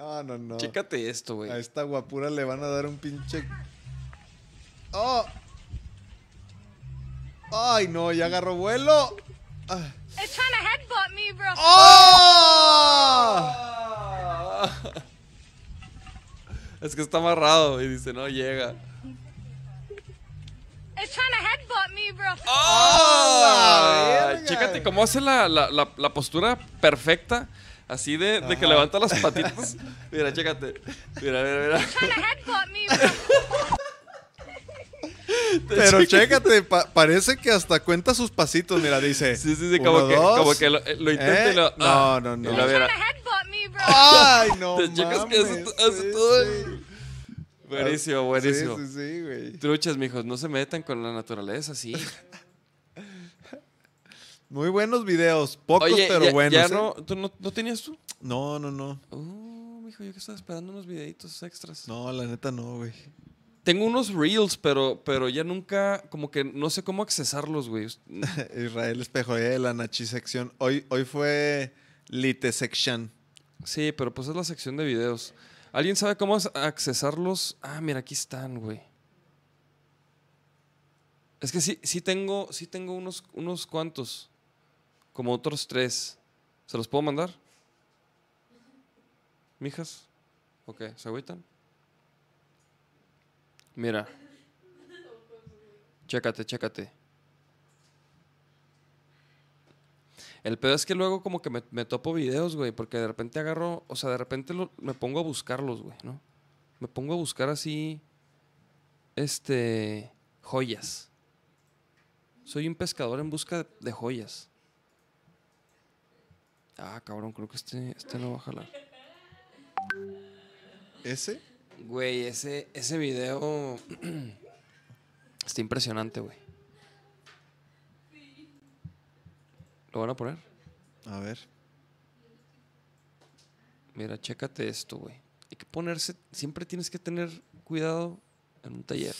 No, no, no. Chécate esto, güey. A esta guapura le van a dar un pinche. ¡Oh! ¡Ay, no! Ya agarró vuelo. Ah. It's trying to headbutt me, bro. ¡Oh! (laughs) Es que está amarrado y dice, no llega. It's trying to headbutt me, bro. ¡Ah! verga! Chécate cómo hace la, la- la- la postura perfecta. Así de, de que levanta las patitas. (laughs) Mira, chécate. Mira, mira, mira. Pero chécate, pa- parece que hasta cuenta sus pasitos. Mira, dice. Sí, sí, sí, uno, como que, como que lo, eh, lo intenta ¿Eh? y lo. No, ah, no, no. Lo mira. (laughs) ¡Ay, no! Te checas que hace, mames, hace sí, todo. sí. Buenísimo, buenísimo. Sí, sí, sí, güey. Truchas, mijos, no se metan con la naturaleza, sí. (laughs) Muy buenos videos. Pocos, Oye, pero ya, buenos. ya ¿eh? no, ¿tú no, no tenías tú? no, no, no. Uh, mijo, yo que estaba esperando unos videitos extras. No, la neta no, güey. Tengo unos reels, pero, pero ya nunca, como que no sé cómo accesarlos, güey. (laughs) (laughs) Israel Espejo, eh, la Nachi sección. Hoy, hoy fue Lite section. Sí, pero pues es la sección de videos. ¿Alguien sabe cómo accesarlos? Ah, mira, aquí están, güey. Es que sí, sí tengo, sí tengo unos, unos cuantos. Como otros tres. ¿Se los puedo mandar? ¿Mijas? Ok, ¿se agüitan? Mira. Chécate, chécate. El pedo es que luego como que me, topo videos, güey, porque de repente agarro, o sea, de repente lo- me pongo a buscarlos, güey, ¿no? Me pongo a buscar así, este, joyas. Soy un pescador en busca de joyas. Ah, cabrón, creo que este, este no va a jalar. ¿Ese? Güey, ese, ese video (clears throat) está impresionante, güey. ¿Lo van a poner? A ver. Mira, chécate esto, güey. Hay que ponerse, siempre tienes que tener cuidado en un taller.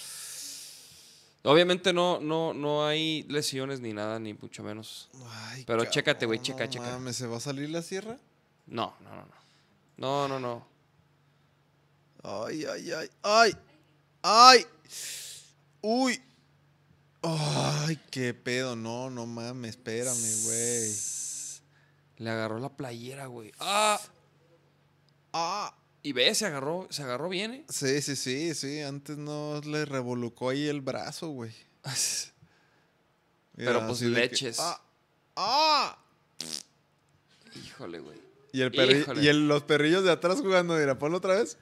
Obviamente no, no, no hay lesiones ni nada, ni mucho menos. Ay, Pero chécate, güey, no checa, checa. mames, ¿se va a salir la sierra? No, no, no, no. No, no, no. Ay, ay, ay, ay. Ay. Uy. Ay, qué pedo. No, no mames, espérame, güey. Le agarró la playera, güey. ¡Ah! Ah. Y ve, se agarró, se agarró bien, ¿eh? Sí, sí, sí, sí. Antes no le revolucó ahí el brazo, güey. (laughs) Pero, pues, que- leches. ah. Ah. Híjole, güey. Y, el perri- Híjole. y el- los perrillos de atrás jugando, mira, ponlo otra vez.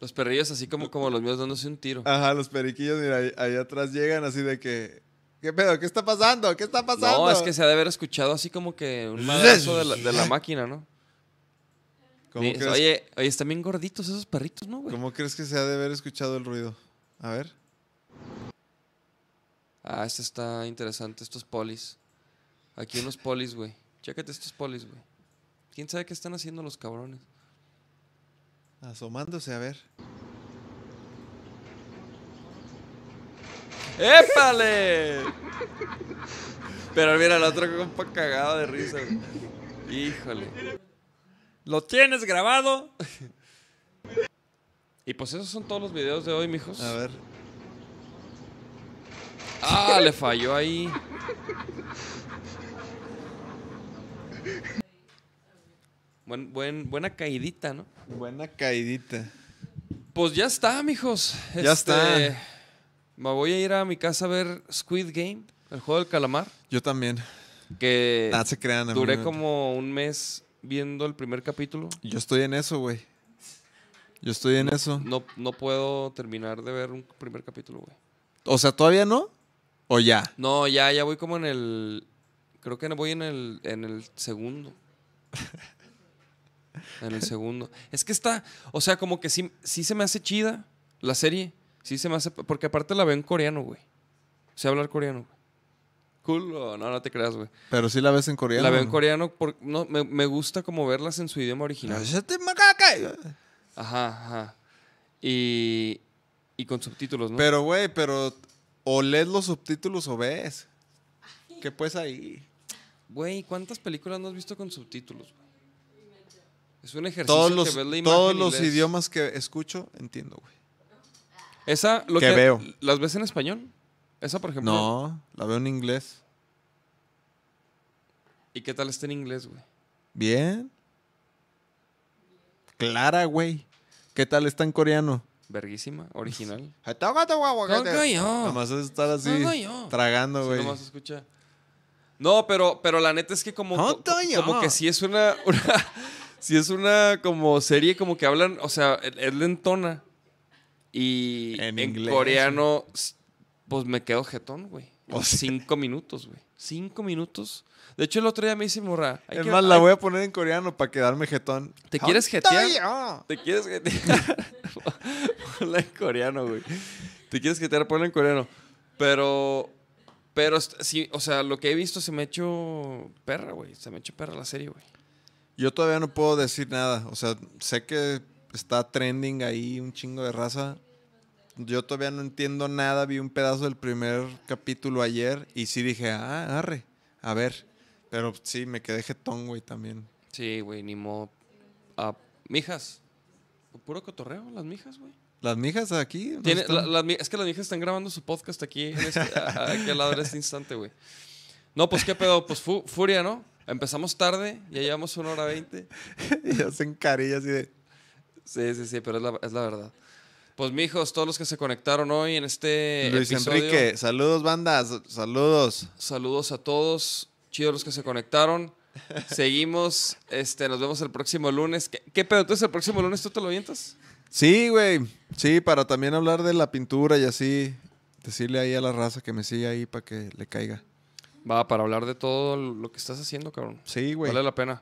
Los perrillos así como, como los míos dándose un tiro. Ajá, los periquillos, mira, ahí, ahí atrás llegan así de que. ¿Qué pedo? ¿Qué está pasando? ¿Qué está pasando? No, es que se ha de haber escuchado así como que un (laughs) madrazo de la, de la máquina, ¿no? ¿Cómo, Ni- crees, Oye, oye, están bien gorditos esos perritos, ¿no, güey? ¿Cómo crees que se ha de haber escuchado el ruido? A ver. Ah, este está interesante, estos polis. Aquí unos polis, güey. Chécate estos polis, güey. ¿Quién sabe qué están haciendo los cabrones? Asomándose, a ver. ¡Épale! Pero mira, el otro compa cagado de risa, güey. Híjole. ¿Lo tienes grabado? Y pues esos son todos los videos de hoy, mijos. A ver. Ah, le falló ahí. Buen, buen, buena caidita, ¿no? Buena caidita. Pues ya está, mijos. Ya Este, está. Me voy a ir a mi casa a ver Squid Game, el juego del calamar. Yo también. Que Nada se crean. duré como un mes viendo el primer capítulo. Yo estoy en eso, güey. Yo estoy en eso. No, no puedo terminar de ver un primer capítulo, güey. O sea, ¿todavía no? ¿O ya? No, ya, ya voy como en el. Creo que voy en el, en el segundo. (laughs) En el segundo. Es que está. O sea, como que sí, sí se me hace chida la serie. Sí se me hace. Porque aparte la veo en coreano, güey. Sé hablar coreano, güey. Cool. o No, no te creas, güey. Pero sí la ves en coreano. La veo en ¿no? coreano porque no, me, me gusta como verlas en su idioma original. Ajá, ajá. Y. Y con subtítulos, ¿no? Pero, güey, pero o lees los subtítulos o ves. ¿Qué pues ahí? Güey, ¿cuántas películas no has visto con subtítulos? güey? Es un ejercicio Todos que los, ves la imagen todos y los lees. idiomas que escucho, entiendo, güey. Esa, lo que que, veo. ¿Las ves en español? Esa, por ejemplo. No, la veo en inglés. ¿Y qué tal está en inglés, güey? Bien. Clara, güey. ¿Qué tal está en coreano? Verguísima, original. (laughs) Nada yo. más es estar así No, no, yo. tragando, Sí, güey. nomás se escucha. No, pero, pero la neta es que como, como que sí es una, (laughs) una sí es una como serie como que hablan, o sea, es es lentona. Y En en, inglés. coreano, pues me quedo jetón, güey. O sea. Cinco minutos, güey. Cinco minutos. De hecho, el otro día me dice morra. Es que- más, la voy a poner en coreano para quedarme jetón. ¿Te quieres jetear? jetear? ¿Te quieres jetear? (laughs) Ponla en coreano, güey. ¿Te quieres jetear? Ponla en coreano. Pero, Pero sí, o sea, lo que he visto se me ha hecho perra, güey. Se me ha hecho perra la serie, güey. Yo todavía no puedo decir nada. O sea, sé que está trending ahí un chingo de raza. Yo todavía no entiendo nada. Vi un pedazo del primer capítulo ayer y sí dije, ah, arre, a ver. Pero sí, me quedé jetón, güey, también. Sí, güey, ni modo. Ah, mijas. Puro cotorreo, las mijas, güey. Las mijas aquí. ¿no Tiene- la- es que las mijas están grabando su podcast aquí, en este, aquí al lado en este instante, güey. No, pues qué pedo, pues fu- furia, ¿no? Empezamos tarde, ya llevamos una hora veinte. (laughs) y hacen carillas y de. Sí, sí, sí, pero es la, es la verdad. Pues, mijos, todos los que se conectaron hoy en este Luis episodio, Enrique, saludos, bandas. Saludos. saludos a todos. Chidos los que se conectaron. (laughs) Seguimos, este, nos vemos el próximo lunes. ¿Qué, qué pedo? Entonces, el próximo lunes tú te lo avientas. Sí, güey. Sí, para también hablar de la pintura y así. Decirle ahí a la raza que me siga ahí para que le caiga. Va, para hablar de todo lo que estás haciendo, cabrón. Sí, güey. Vale la pena.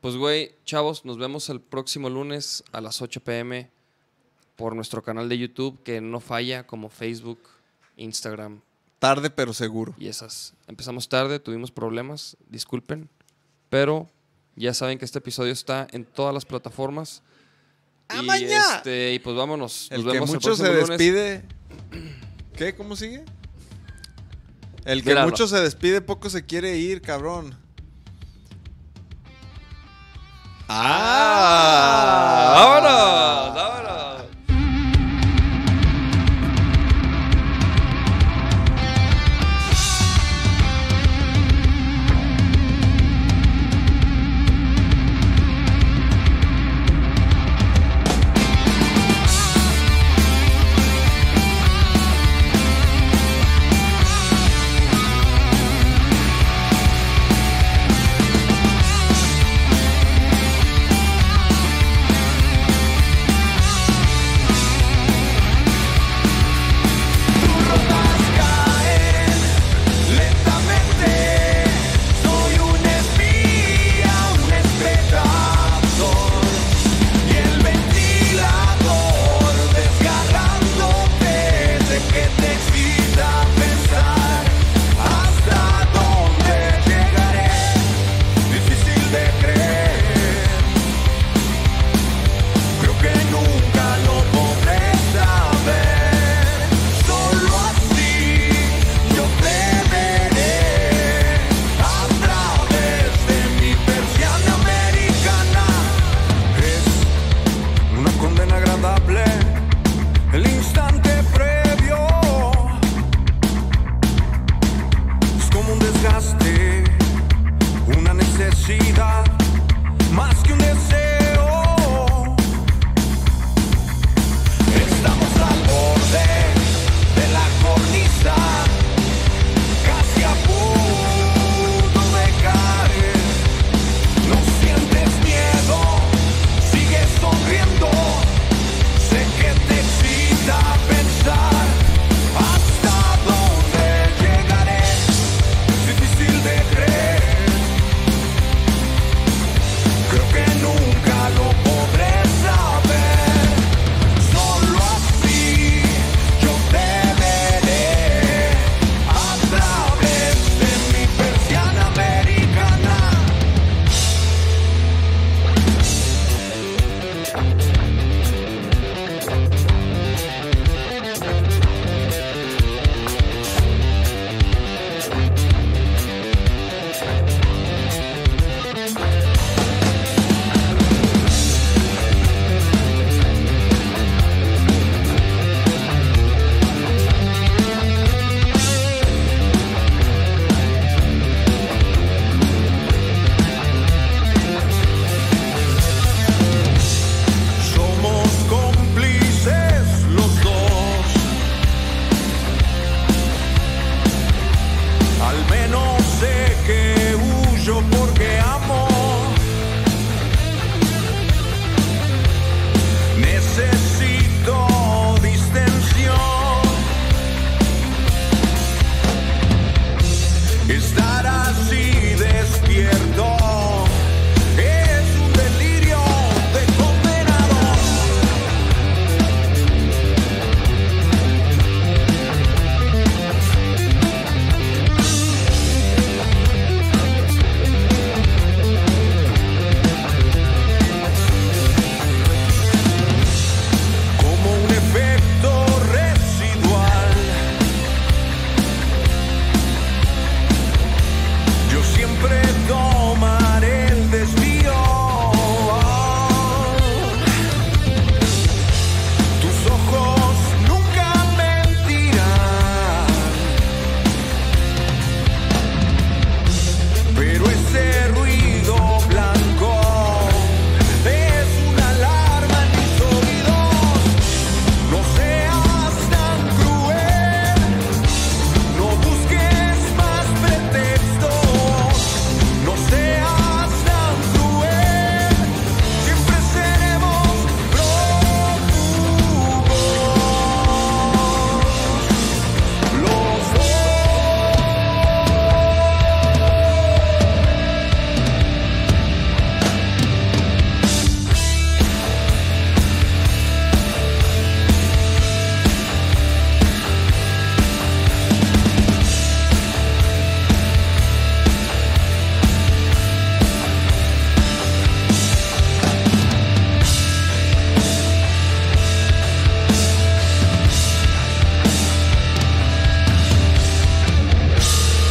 Pues, güey, chavos, nos vemos el próximo lunes a las 8 pm por nuestro canal de YouTube, que no falla, como Facebook, Instagram Tarde, pero seguro. y esas. Empezamos tarde, tuvimos problemas, disculpen, pero ya saben que este episodio está en todas las plataformas. Y, ¡Amaña! este, y pues vámonos. El nos que vemos mucho el se lunes. despide. ¿Qué? ¿Cómo sigue? El que mucho se despide, poco se quiere ir, cabrón. ¡Ah! ¡Vámonos! ¡Vámonos!